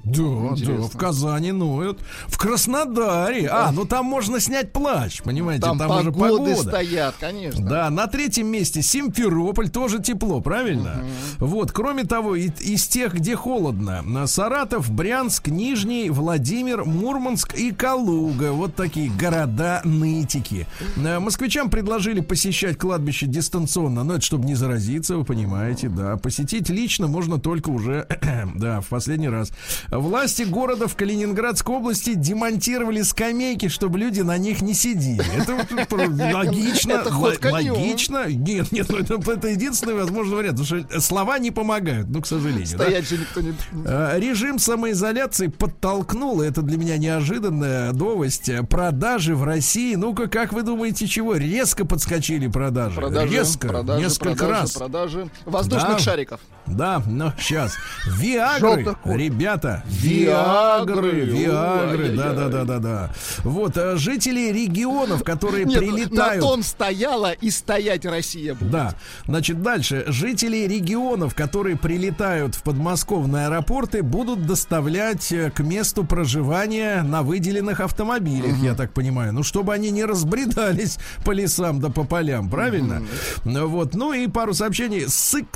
Да, да, в Казани ноют. В Краснодаре, а, ну там можно снять плащ, понимаете, Там, уже погода. стоят, конечно. Да, на третьем месте Симферополь, тоже тепло, правильно? Вот, кроме того, из тех, где холодно, Саратов, Брянск, Нижний, Владимир, Мурманск и Калуга. Вот такие города-нытики. Э, Москвичам предложили посещать кладбище дистанционно, но это чтобы не заразиться, вы понимаете, да. Посетить лично можно только уже, да, в последний раз. Власти города в Калининградской области демонтировали скамейки, чтобы люди на них не сидели. Это логично, логично. Нет, нет, ну это, единственный возможный вариант, потому что слова не помогают, ну, к сожалению. Стоять никто не... Э, Режим самоизоляции подтолкнул, это для меня неожиданная новость, э, продажи в России. Ну-ка, как вы думаете, чего? Резко подскочили продажи. Продажи, Резко, продажи, несколько продажи, раз. продажи воздушных Да. шариков. Да, но сейчас. Виагры, ребята. Виагры. Виагры, Виагры, Ой-ой-ой. да, да, да, да, да. Вот э, жители регионов, которые Нет, прилетают. на том стояла и стоять Россия будет. Да. Значит, дальше. Жители регионов, которые прилетают в подмосковные аэропорты, будут доставлять э, к месту проживания на выделенных автомобилях, я так понимаю. Ну, чтобы они не разбредались по лесам да по полям, правильно? Ну, Вот. Ну и пару сообщений. Сык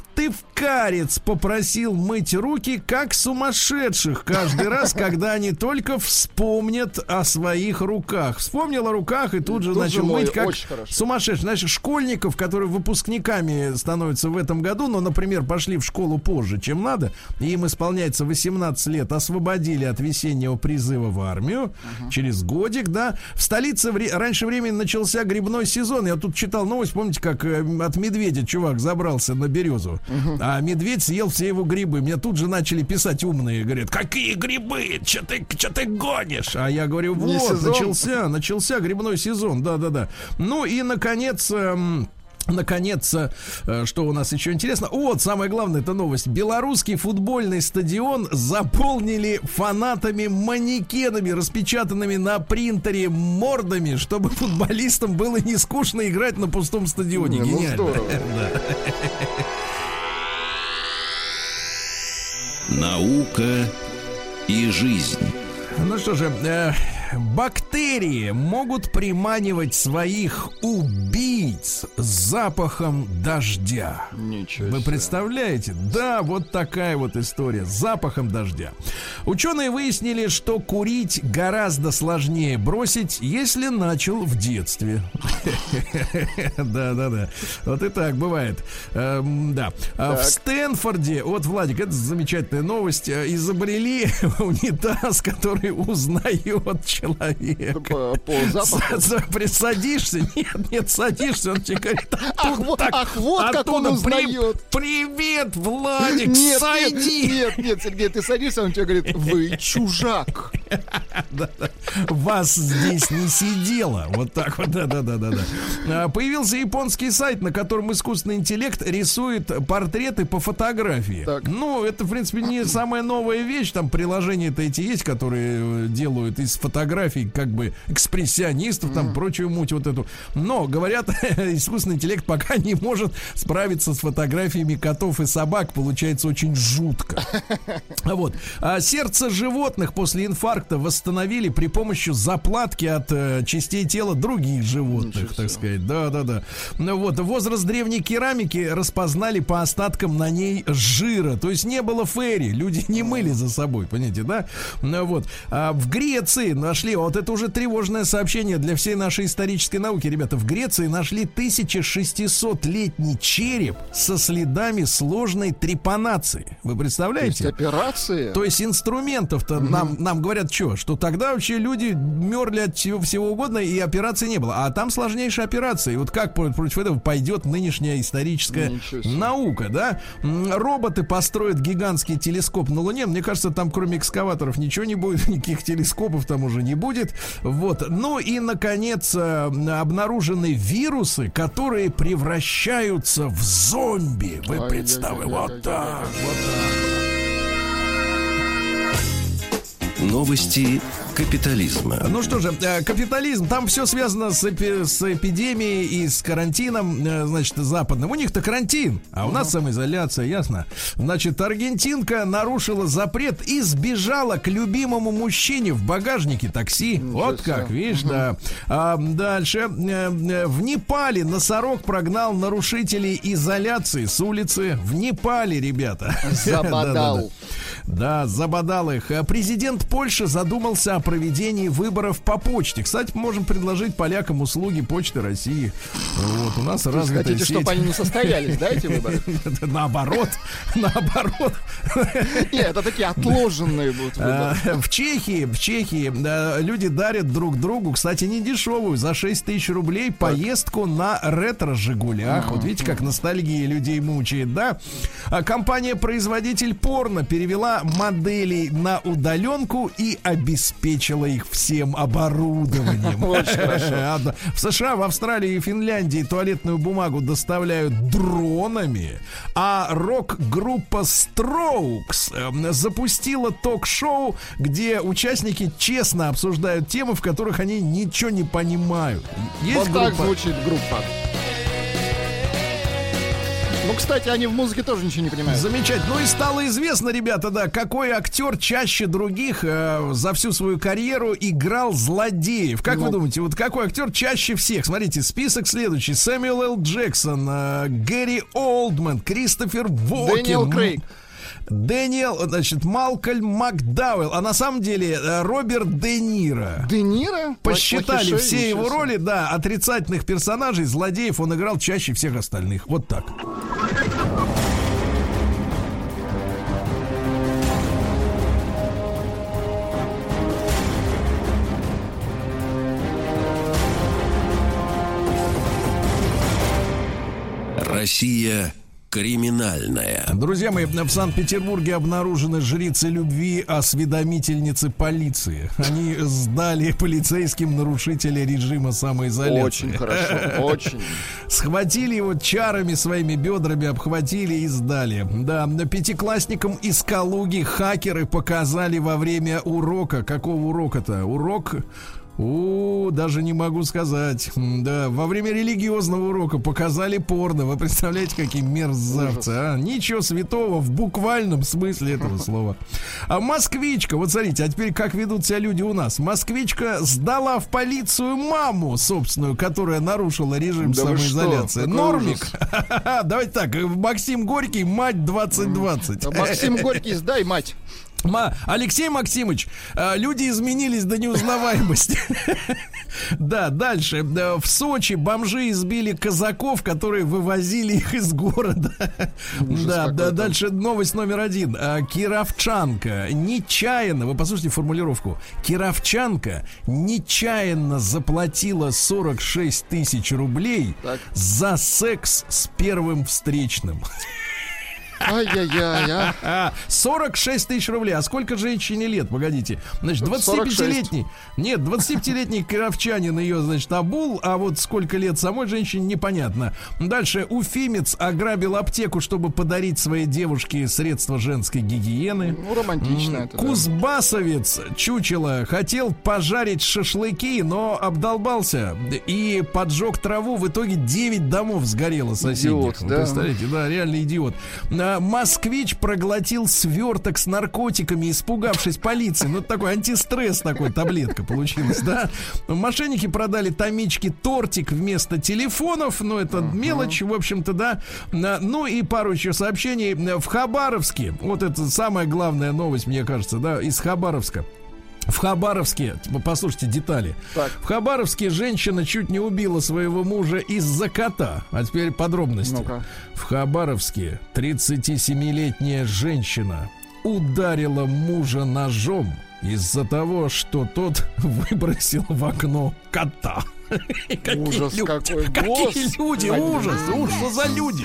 Сыктывкарец попросил мыть руки как сумасшедших каждый раз, когда они только вспомнят о своих руках. Вспомнил о руках и тут же начал мыть как сумасшедший. Значит, школьников, которые выпускниками становятся в этом году, но, например, пошли в школу позже, чем надо, и им исполняется 18 лет, освободили от весеннего призыва в армию через годик, да. В столице вре- раньше времени начался грибной сезон. Я тут читал новость, помните, как э, от медведя чувак забрался на березу, а медведь съел все его грибы. Мне тут же начали писать умные, говорят, какие грибы? Че ты, чё ты гонишь? А я говорю, вот, начался, начался грибной сезон, да-да-да. Ну и, наконец... эм, Наконец, э, что у нас еще интересно? Вот, самое главное, это новость. Белорусский футбольный стадион заполнили фанатами-манекенами, распечатанными на принтере мордами, чтобы футболистам было не скучно играть на пустом стадионе. Не, ну Гениально. здорово. Наука и жизнь. Ну что же, э, бактерии могут приманивать своих убийц запахом дождя. Ничего Вы представляете? Да, вот такая вот история запахом дождя. Ученые выяснили, что курить гораздо сложнее бросить, если начал в детстве. Да, да, да. Вот и так бывает. Эм, Да. А В. Стэнфорде, вот, Владик, это замечательная новость, э, изобрели унитаз, который узнает человека. По, по запаху. За- за- Присадишься? Нет, нет, садишься, он тебе говорит, Ах, вот- так, ах, вот как он оттуда, «При- узнает». Привет, Владик, Нет, нет, сойди. нет, нет, Сергей, ты садишься, он тебе говорит, вы чужак. Вас здесь не сидело. Вот так вот, да, да, да, да, да. А, Появился японский сайт, на котором искусственный интеллект рисует портреты по фотографии. Так. Ну, это, в принципе, не самая новая вещь. Там приложения-то эти есть, которые э, делают из фотографий как бы экспрессионистов, там прочую муть вот эту. Но, говорят, искусственный интеллект пока не может справиться с фотографиями котов и собак. Получается очень жутко. Вот. А сердце животных после инфаркта восстановили при помощи заплатки от э, частей тела других животных, так сказать. Да, да, да. Ну вот, возраст древней керамики распознали по остаткам на ней жира. То есть не было ферри. Люди не мыли за собой, понимаете, да? Ну вот. А в Греции нашли, вот это уже тревожное сообщение для всей нашей исторической науки, ребята. В Греции нашли 1600-летний череп со следами сложной трепанации. Вы То есть представляете? операции. То есть инструментов-то нам, нам говорят что? Что тогда вообще люди мерли от всего, всего угодно и операции не было. А там сложнейшая операция. И вот как про- против этого пойдет нынешняя историческая наука, да? Роботы построят гигантский телескоп на Луне. Мне кажется, там кроме экскаваторов ничего не будет, никаких телескопов там уже не будет. Вот. Ну и, наконец, э, обнаружены вирусы, которые превращаются в зомби. Вы представляете? Вот так, вот так. Новости капитализма. Ну что же, э, капитализм, там все связано с, эпи- с эпидемией и с карантином, э, значит, западным. У них-то карантин, а у нас самоизоляция, ясно? Значит, аргентинка нарушила запрет и сбежала к любимому мужчине в багажнике такси. вот себе. как, видишь, да. А, дальше. Э, В Непале носорог прогнал нарушителей изоляции с улицы. В Непале, ребята. Забодал. Да-да-да. Да, забодал их. А Президент Польши задумался о проведении выборов по почте. Кстати, можем предложить полякам услуги Почты России. Вот, у нас развитая хотите, сеть. чтобы они не состоялись, да, эти выборы? Наоборот, наоборот. Нет, это такие отложенные будут А, выборы. В Чехии, в Чехии люди дарят друг другу, кстати, не дешевую, за 6 тысяч рублей поездку на ретро-жигулях. Вот видите, как ностальгия людей мучает, да? А компания-производитель порно перевела моделей на удаленку и обеспечила их всем оборудованием. В США, в Австралии и Финляндии туалетную бумагу доставляют дронами, а рок-группа Strokes эм, запустила ток-шоу, где участники честно обсуждают темы, в которых они ничего не понимают. Есть Вот так звучит группа. Ну, кстати, они в музыке тоже ничего не понимают. Замечательно. Ну и стало известно, ребята, да, какой актер чаще других э, за всю свою карьеру играл злодеев. Как вы Ну. думаете, вот какой актер чаще всех? Смотрите, список следующий. Сэмюэл Л. Джексон, э, Гэри Олдман, Кристофер Уокен. Дэниел Крейг. Дэниел, значит, Малкольм Макдауэлл, а на самом деле э, Роберт Де Ниро. Де Ниро? Посчитали Плохишей, все его роли, да, отрицательных персонажей, злодеев он играл чаще всех остальных. Вот так. Россия криминальная. Друзья мои, в Санкт-Петербурге обнаружены жрицы любви осведомительницы полиции. Они сдали полицейским нарушителя режима самоизоляции. Очень хорошо, очень. Схватили его чарами своими бедрами, обхватили и сдали. Да, пятиклассникам из Калуги хакеры показали во время урока. Какого урока-то? Урок... У, даже не могу сказать. Да, во время религиозного урока показали порно. Вы представляете, какие мерзавцы, а? Ничего святого в буквальном смысле этого слова. А москвичка, вот смотрите, а теперь как ведут себя люди у нас. Москвичка сдала в полицию маму собственную, которая нарушила режим Да самоизоляции. Нормик. Давайте так, Максим Горький, мать 2020. А Максим Горький, сдай, мать. Алексей Максимович, а, люди изменились до неузнаваемости. Да, дальше. Да, В Сочи бомжи избили казаков, которые вывозили их из города. Да, да, дальше новость номер один. А, Кировчанка нечаянно, вы послушайте формулировку. Кировчанка нечаянно заплатила 46 тысяч рублей за секс с первым встречным. Ай-яй-яй, а. А, 46 тысяч рублей. А сколько женщине лет? Погодите. Значит, 25-летний. Нет, 25-летний кировчанин ее, значит, обул, а вот сколько лет самой женщине непонятно. Дальше. Уфимец ограбил аптеку, чтобы подарить своей девушке средства женской гигиены. Ну, романтично это, да. Кузбассовец, чучело, хотел пожарить шашлыки, но обдолбался и поджег траву. В итоге 9 домов сгорело соседних. Идиот, да. Представляете, да, реально идиот. А, Москвич проглотил сверток с наркотиками, испугавшись полиции. Ну, это такой антистресс, такой таблетка получилась, да. Мошенники продали томички тортик вместо телефонов. Ну, это мелочь, в общем-то, да. Ну и пару еще сообщений. В Хабаровске, вот это самая главная новость, мне кажется, да, из Хабаровска. В Хабаровске, типа, послушайте детали. В Хабаровске женщина чуть не убила своего мужа из-за кота. А теперь подробности. Ну-ка. В Хабаровске 37-летняя женщина ударила мужа ножом из-за того, что тот выбросил в окно кота. Ужас какой. Какие люди, ужас, ужас, за люди?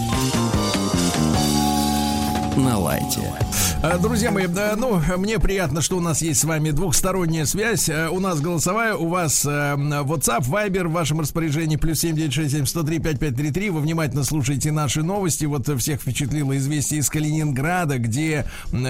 На лайте. А, Друзья мои, ну, мне приятно, что у нас есть с вами двухсторонняя связь. Э, У нас голосовая, у вас э, WhatsApp, Viber в вашем распоряжении, плюс 7967 103 5533. Вы внимательно слушаете наши новости. Вот э, всех впечатлило известие из Калининграда, где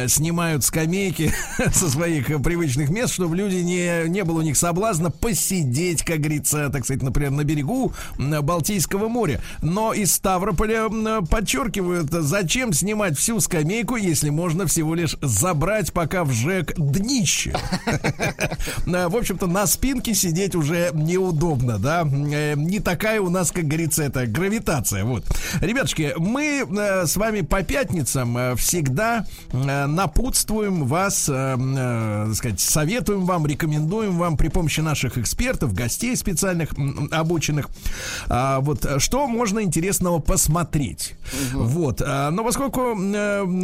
снимают скамейки со своих э, привычных мест, чтобы люди не, не было у них соблазна посидеть, как говорится, так сказать, например, на берегу Балтийского моря. Но из Ставрополя подчеркивают, зачем снимать всю скамейку, если можно всего лишь забрать пока в ЖЭК днище. А, В общем-то, на спинке сидеть уже неудобно, да. Э, Не такая у нас, как говорится, это гравитация. Вот. Ребятушки, мы э, с вами по пятницам э, всегда напутствуем вас, так сказать, советуем вам, рекомендуем вам при помощи наших экспертов, гостей специальных, обученных, а, вот, что можно интересного посмотреть. Вот. а, Но поскольку,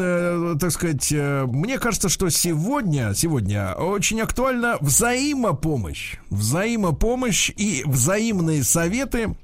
э, так сказать, э, мне кажется, что сегодня, сегодня очень актуальна взаимопомощь. Взаимопомощь и взаимные советы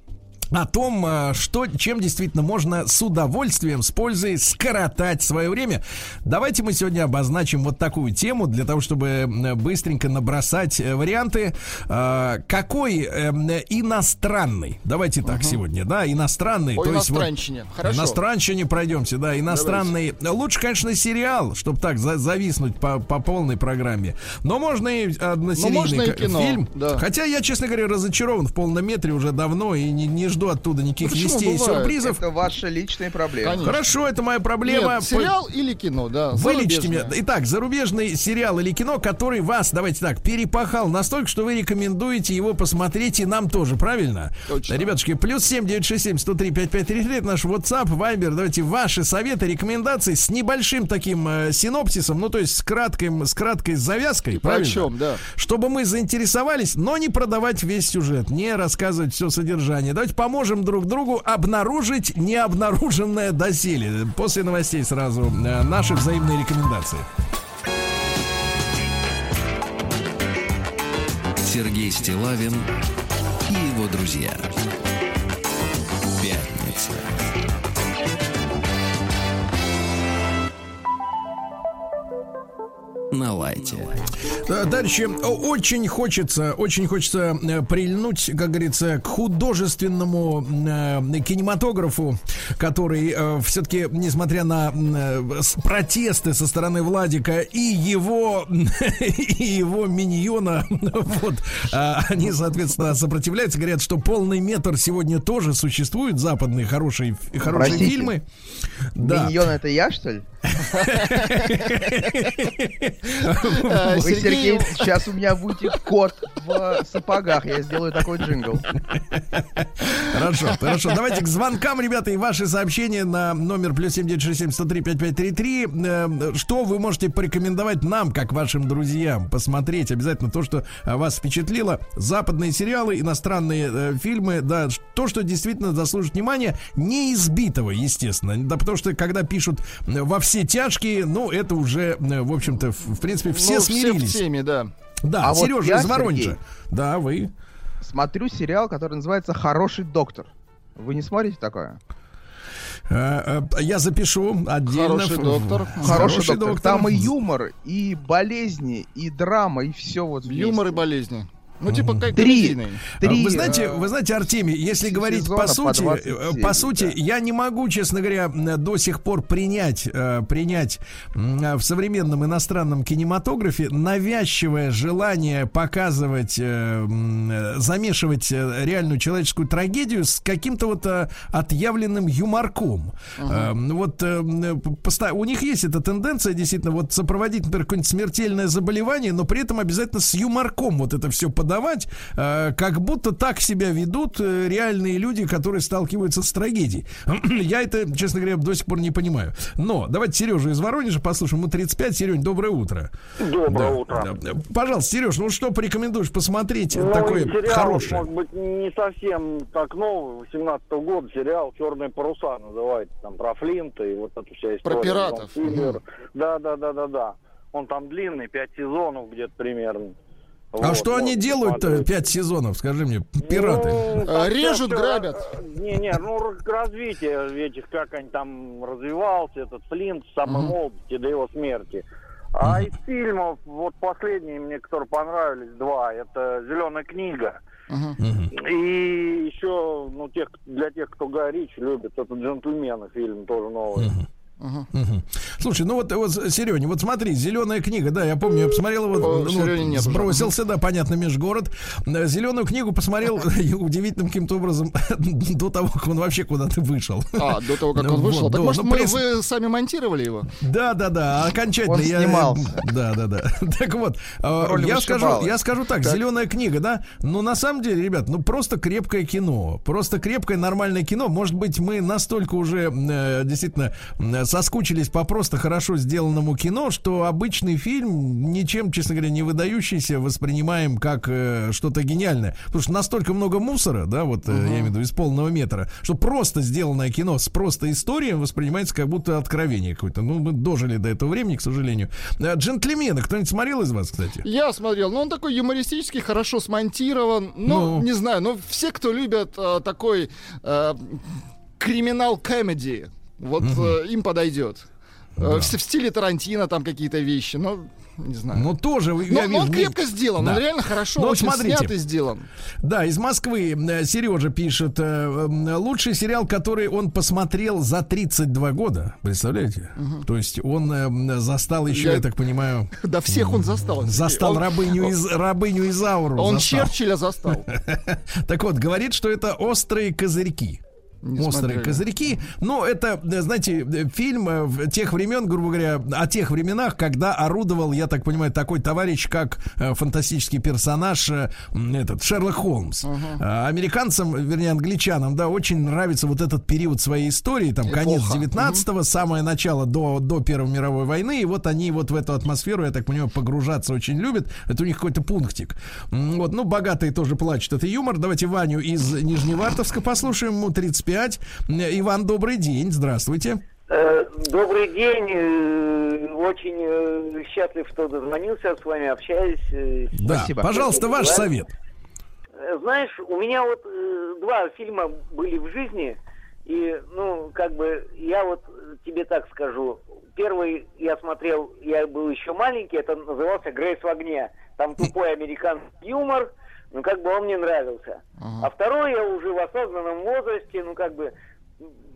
о том, э, что, чем действительно можно с удовольствием, с пользой скоротать свое время. Давайте мы сегодня обозначим вот такую тему для того, чтобы быстренько набросать э, варианты. Э, Какой э, иностранный, давайте так сегодня, да, иностранный. По то есть вот- иностранщине. Хорошо. Иностранщине пройдемся, да, иностранный. Лучше, конечно, сериал, чтобы так за- зависнуть по, по полной программе. Но можно и односерийный можно и кино, фильм. да. Хотя я, честно говоря, разочарован в полном метре уже давно и не, не жду оттуда никаких Ну, почему? вестей и сюрпризов. Это ваши личные проблемы. Конечно. Хорошо, это моя проблема. Нет, сериал или кино, да. Вылечите меня. Итак, зарубежный сериал или кино, который вас, давайте так, перепахал настолько, что вы рекомендуете его посмотреть и нам тоже, правильно? Точно. Ребятушки, плюс 7 967 103 5533 это наш WhatsApp, Viber. Давайте ваши советы, рекомендации с небольшим таким э, синопсисом, ну то есть с краткой, с краткой завязкой, о правильно? чем, да. Чтобы мы заинтересовались, но не продавать весь сюжет, не рассказывать все содержание. Давайте поможем друг другу обнаружить необнаруженное доселе. После новостей сразу э, наши взаимные рекомендации. Сергей Стилавин и его друзья. На лайте. Э, Дальше очень хочется, очень хочется э, прильнуть, как говорится, к художественному э, кинематографу, который все-таки, несмотря на протесты со стороны Владика и его и его миньона, вот, а, они, соответственно, сопротивляются, говорят, что полный метр сегодня тоже существует, западные хорошие хорошие Простите. фильмы. Да. Миньон это я, что ли? Э, Вы, Сергей, сейчас у меня будет кот в сапогах. Я сделаю такой джингл. Хорошо, хорошо. Давайте к звонкам, ребята, и ваши сообщения на номер плюс 7967 103 5533. Э, Что вы можете порекомендовать нам, как вашим друзьям, посмотреть обязательно то, что э, вас впечатлило. Западные сериалы, иностранные э, фильмы, да, то, что действительно заслужит внимания, не избитого, естественно. Да, потому что когда пишут во все тяжкие, ну, это уже, в общем-то, в, принципе, все ну, смирились. Все в теме, да. Да, А вот Сережа я, из Воронежа. Сергей, Да, вы. Смотрю сериал, который называется «Хороший доктор». Вы не смотрите такое? Э, э, Я запишу отдельно. Хороший доктор. в- Хороший, доктор. Там и юмор, и болезни, и драма, и все вот вместе. Юмор и болезни. Ну, типа как Три. Три, вы знаете, э, вы знаете, Артемий, если говорить сезона по по сути, 20 э, серий, по сути, да. я не могу, честно говоря, м, до сих пор принять, э, принять э, в современном иностранном кинематографе навязчивое желание показывать, э, э, замешивать э, реальную человеческую трагедию с каким-то вот э, отъявленным юморком. Э, Вот э, у них есть эта тенденция действительно вот сопроводить, например, какое-нибудь смертельное заболевание, но при этом обязательно с юморком вот это все подавать, э, как будто так себя ведут э, реальные люди, которые сталкиваются с трагедией. Я это, честно говоря, до сих пор не понимаю. Но давайте Сережу из Воронежа послушаем. Ему 35. Серень, доброе утро. Доброе Да, утро. да. Пожалуйста, Сереж, ну что порекомендуешь посмотреть Ну, такое сериал, хорошее? может быть, не совсем так новый, 18 года, сериал «Черные паруса» называется, там, про Флинта и вот эта вся история. Про пиратов. Да, да, да, да, да. Он там длинный, 5 сезонов где-то примерно. А Вот, что они можно делают-то пять сезонов, скажи мне, пираты? Ну, режут, всё- грабят. Не, не, ну развитие этих, как они там развивался, этот Флинт с самой молодости до его смерти. А из фильмов, вот последние мне, которые понравились, два, это «Зеленая книга». И еще, ну, тех, для тех, кто Гай Ричи любит, это «Джентльмены» фильм тоже новый. Мгм. Слушай, ну вот, вот Сереня, вот смотри, зеленая книга, да, я помню, я посмотрел его, ну, Серёни нет уже. сбросился, да, понятно, межгород. Зеленую книгу посмотрел удивительным каким-то образом до того, как он вообще куда-то вышел. А, до того, как Ну он вышел. вот, Так да, может, ну, мы- вы сами монтировали его? Да, да, да, окончательно. Он я- снимался. Да, да, да. Так вот, роли я скажу, я скажу так, зеленая книга, да. Но на самом деле, ребят, ну просто крепкое кино, просто крепкое нормальное кино. Может быть, мы настолько уже э, действительно э, соскучились по просто хорошо сделанному кино, что обычный фильм ничем, честно говоря, не выдающийся воспринимаем как э, что-то гениальное. Потому что настолько много мусора, да, вот э, я имею в виду из полного метра, что просто сделанное кино с просто историей воспринимается как будто откровение какое-то. Ну, мы дожили до этого времени, к сожалению. Э, Джентльмены, кто-нибудь смотрел из вас, кстати? Я смотрел, ну он такой юмористический, хорошо смонтирован. Ну, Ну. не знаю, но все, кто любят э, такой э, криминал комедии, вот э, им подойдет. Э, в, в стиле Тарантино там какие-то вещи, ну, не знаю. Ну, тоже, Но, я но он вижу, крепко сделан, Да. он реально хорошо, Ну, вот очень смотрите. снят и сделан. Да, из Москвы Сережа пишет, э, э, лучший сериал, который он посмотрел за 32 года. Представляете? То есть он э, застал еще, я, Я- так понимаю, Да всех он застал. застал Он- рабыню, из, рабыню Изауру. Он застал. Черчилля застал. Так вот, говорит, что это острые козырьки. Не Острые смотрели. козырьки. Ну, это, э, знаете, э, фильм э, тех времен, грубо говоря, о тех временах, когда орудовал, я так понимаю, такой товарищ, как фантастический персонаж этот Шерлок Холмс. А, Американцам, вернее, англичанам, да, очень нравится вот этот период своей истории, там, конец Эпоха. 19-го, самое начало до, до Первой мировой войны, и вот они вот в эту атмосферу, я так понимаю, погружаться очень любят. Это у них какой-то пунктик. Вот, ну, богатые тоже плачут. Это юмор. Давайте Ваню из Нижневартовска послушаем. Ему 35. М, Иван, добрый день. Здравствуйте. Э, Добрый день. э, Очень э, счастлив, что дозвонился с вами, общаюсь. Да, пожалуйста, ваш Да. совет. Знаешь, у меня вот два фильма были в жизни, и, ну, как бы, я вот тебе так скажу. Первый я смотрел, я был еще маленький, это назывался «Грейс в огне». Там тупой американский юмор, ну, как бы он мне нравился. А второй я уже в осознанном возрасте, ну, как бы,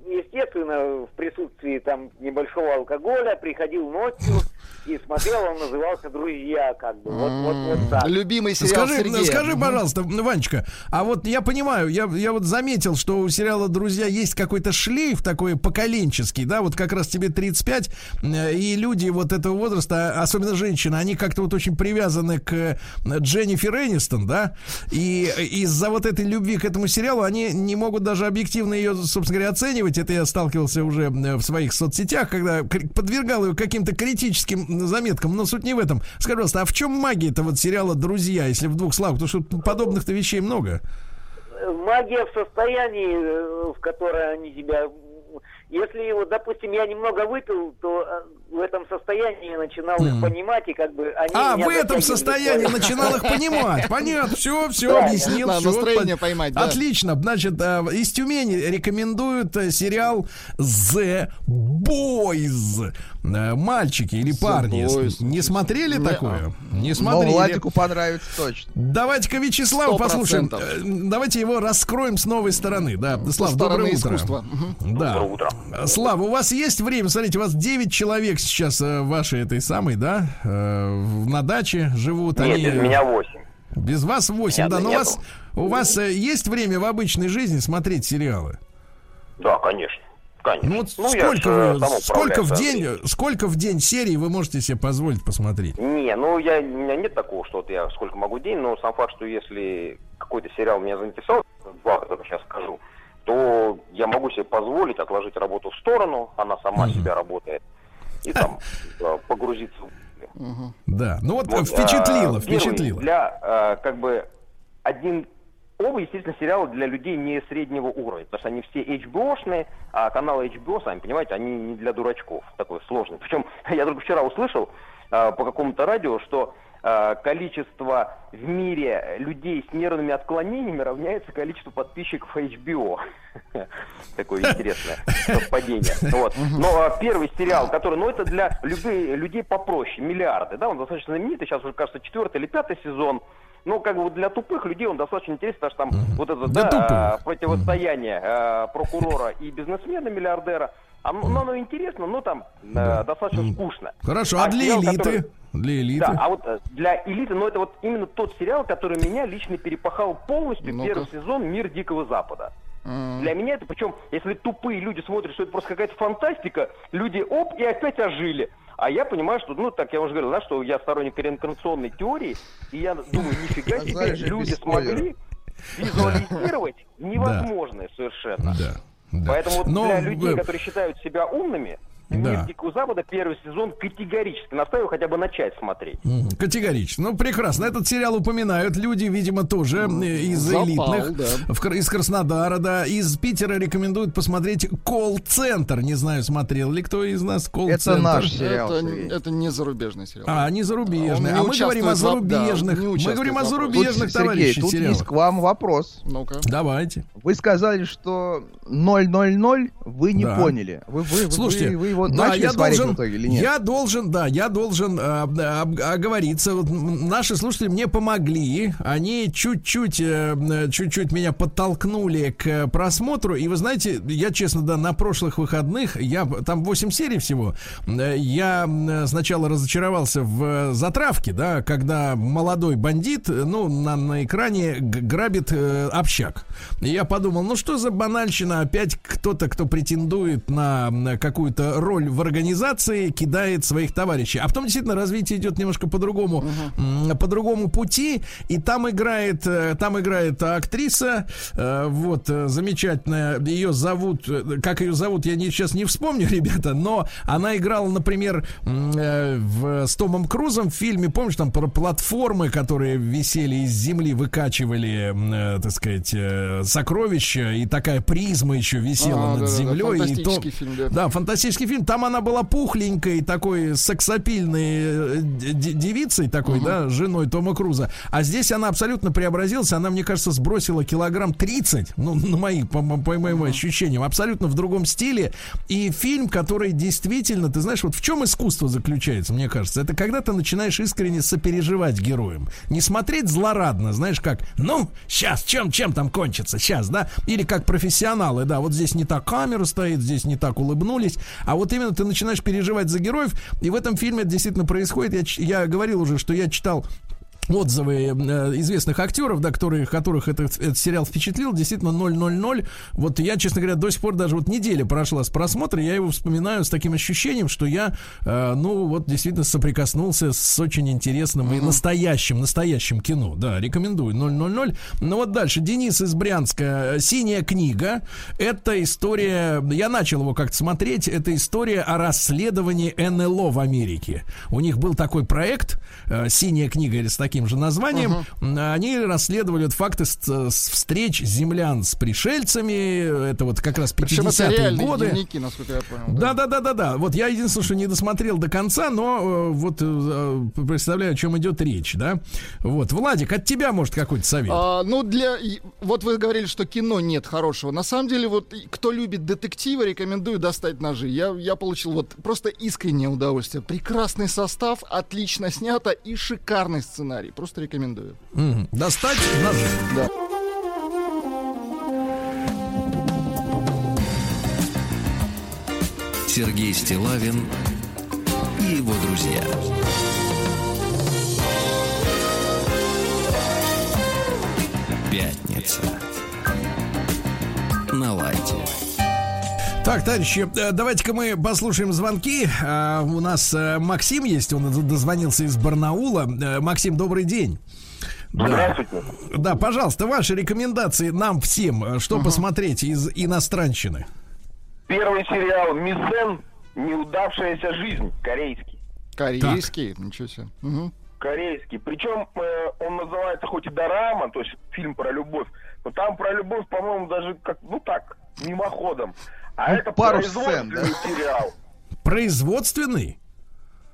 естественно, в присутствии там небольшого алкоголя, приходил ночью и смотрел, он назывался «Друзья», как бы, вот, вот, вот так. Любимый сериал Скажи, Сергея. скажи, пожалуйста, Ванечка, а вот я понимаю, я, я вот заметил, что у сериала «Друзья» есть какой-то шлейф такой поколенческий, да, вот как раз тебе 35, э, и люди вот этого возраста, особенно женщины, они как-то вот очень привязаны к э, Дженнифер Энистон, да, и из-за вот этой любви к этому сериалу они не могут даже объективно ее, собственно говоря, оценивать. Это я сталкивался уже э, в своих соцсетях, когда подвергал ее каким-то критическим заметкам, но суть не в этом. Скажи, пожалуйста, а в чем магия этого вот сериала «Друзья», если в двух словах? Потому что подобных-то вещей много. Магия в состоянии, э, в которое они тебя... Если, вот, допустим, я немного выпил, то э, в этом состоянии я начинал их понимать, и как бы они А, в этом состоянии начинал их понимать. Понятно, все, все Да, объяснил. да, всё, настроение поймать, да. Отлично. Значит, э, из Тюмени рекомендуют э, сериал The Boys. Мальчики или парни. Boys. Не смотрели такое? Не Но смотрели. Владику понравится точно. Давайте-ка Вячеслав Сто послушаем. Давайте его раскроем с новой стороны. Да, Слав, доброе утро. искусства. Да. Э, Слава, у вас есть время? Смотрите, у вас 9 человек сейчас э, вашей этой самой, да, э, на даче живут. Нет, они, без меня 8. Без вас 8, Меня да. Но у вас, у вас э, есть время в обычной жизни смотреть сериалы? Да, конечно. Конечно. Ну вот я сколько, вы- сколько в день, сколько в день серий вы можете себе позволить посмотреть? Не, ну я, у меня нет такого, что вот я сколько могу в день, но сам факт, что если какой-то сериал меня заинтересовал, два, которые сейчас скажу, то я могу себе позволить отложить работу в сторону, она сама себя работает, и там э, погрузиться в Да. Ну вот, Вот, впечатлило, э, первый впечатлило. Для, э, как бы, один... Оба, естественно, сериалы для людей не среднего уровня, потому что они все HBO-шные, а каналы HBO, сами понимаете, они не для дурачков, такой сложный. Причем я только вчера услышал э, по какому-то радио, что количество в мире людей с нервными отклонениями равняется количеству подписчиков HBO. Такое интересное совпадение. Вот. Но а, первый сериал, который, ну это для любых людей попроще, миллиарды, да, он достаточно знаменитый, сейчас уже, кажется, четвертый или пятый сезон. Ну, как бы для тупых людей он достаточно интересен, потому что там вот это да, противостояние а, прокурора и бизнесмена-миллиардера, оно, ну, оно интересно, но там э, достаточно скучно. Хорошо, а для сериал, элиты? который- Для элиты? да, а вот э, для элиты, ну это вот именно тот сериал, который меня лично перепахал полностью Ну-ка. первый сезон «Мир Дикого Запада». Для меня это, причем, если тупые люди смотрят, что это просто какая-то фантастика, люди оп, и опять ожили. А я понимаю, что, ну, так я уже говорил, да, что я сторонник реинкарнационной теории, и я думаю, нифига себе, люди смогли визуализировать невозможное совершенно. Да. Да. Поэтому Но, для людей, которые считают себя умными, Да. «Мир Дикого Запада» первый сезон категорически настаиваю хотя бы начать смотреть. Категорично. Ну, прекрасно. Этот сериал упоминают люди, видимо, тоже э, из Запал, элитных. да. В из Краснодара, да. Из Питера рекомендуют посмотреть «Колл-центр». Не знаю, смотрел ли кто из нас «Колл-центр». Это, это не зарубежный сериал. А, не зарубежный. Не А мы говорим о в- да, зарубежных. не мы говорим о зарубежных, Тут, Сергей, товарищи, тут сериалах. есть к вам вопрос. Ну-ка. Давайте. Вы сказали, что 000 вы не Да. поняли. Вы, вы, вы- Слушайте, вы, вы его да, начали я смотреть должен, в итоге или нет? я должен, да, я должен э, об- оговориться. Вот наши слушатели мне помогли, они чуть-чуть, э, м, чуть-чуть меня подтолкнули к просмотру. И вы знаете, я честно, да, на прошлых выходных, я там 8 серий всего, э, я сначала разочаровался в затравке, да, когда молодой бандит, э, ну, на, на экране грабит э, общак. И я подумал, ну что за банальщина, опять кто-то, кто претендует на, на какую-то роль в организации, кидает своих товарищей. А потом действительно развитие идет немножко по-другому, м, по другому пути. И там играет, э, там играет актриса, э, вот э, замечательная. Ее зовут, как ее зовут, я не, сейчас не вспомню, ребята, но она играла, например, в, с Томом Крузом в фильме, помнишь, там про платформы, которые висели из земли, выкачивали, так сказать, сокровища, и такая призма еще висела А, над да-да-да, землей. и фантастический фильм, да. да, фантастический фильм. Там она была пухленькой, такой сексапильной э, девицей такой, да, женой Тома Круза. А здесь она абсолютно преобразилась. Она, мне кажется, сбросила килограмм 30, ну, на мои, по, по моим ощущениям, абсолютно в другом стиле. И фильм, который действительно, ты знаешь, вот в чем искусство заключается, мне кажется, это когда ты начинаешь искренне сопереживать героям. Не смотреть злорадно, знаешь, как, ну, сейчас, чем, чем там кончится, сейчас, да? Или как профессионалы, да, вот здесь не так камера стоит, здесь не так улыбнулись, а вот именно ты начинаешь переживать за героев, и в этом фильме это действительно происходит. Я, я говорил уже, что я читал отзывы э, известных актеров, да, которые, которых этот, этот сериал впечатлил, действительно 000. Вот я, честно говоря, до сих пор даже вот неделя прошла с просмотра, я его вспоминаю с таким ощущением, что я, э, ну, вот действительно соприкоснулся с очень интересным и настоящим, настоящим кино. Да, рекомендую 000. Ну вот дальше. Денис из Брянска. «Синяя книга». Это история, я начал его как-то смотреть, это история о расследовании НЛО в Америке. У них был такой проект, э, «Синяя книга» или с таким же названием. Они расследовали вот факты с, с встреч землян с пришельцами. Это вот как раз Причем это 50-е реальные годы. дневники, насколько я понял. Да, да, да, да, да. Вот я единственное, что не досмотрел до конца, но э, вот э, представляю, о чем идет речь, да. Вот, Владик, от тебя может какой-то совет. А, ну, для... Вот вы говорили, что кино нет хорошего. На самом деле, вот кто любит детективы, рекомендую достать ножи. Я, я получил вот просто искреннее удовольствие. Прекрасный состав, отлично снято и шикарный сценарий. Просто рекомендую. Мгм. Достать ножи. Да. Сергей Стилавин и его друзья. Пятница. На лайте. Так, товарищи, э, давайте-ка мы послушаем звонки. А, У нас э, Максим есть, он дозвонился из Барнаула. Э, Максим, добрый день. Да. Здравствуйте. Да, пожалуйста, ваши рекомендации нам всем, что посмотреть из иностранщины. Первый сериал «Мизен. Неудавшаяся жизнь». Корейский. Корейский, ничего себе. Мгм. Корейский. Причем э, он называется хоть и дорама, то есть фильм про любовь, но там про любовь, по-моему, даже как, ну так, мимоходом. А Ну, это пару сцен, сериал. Производственный?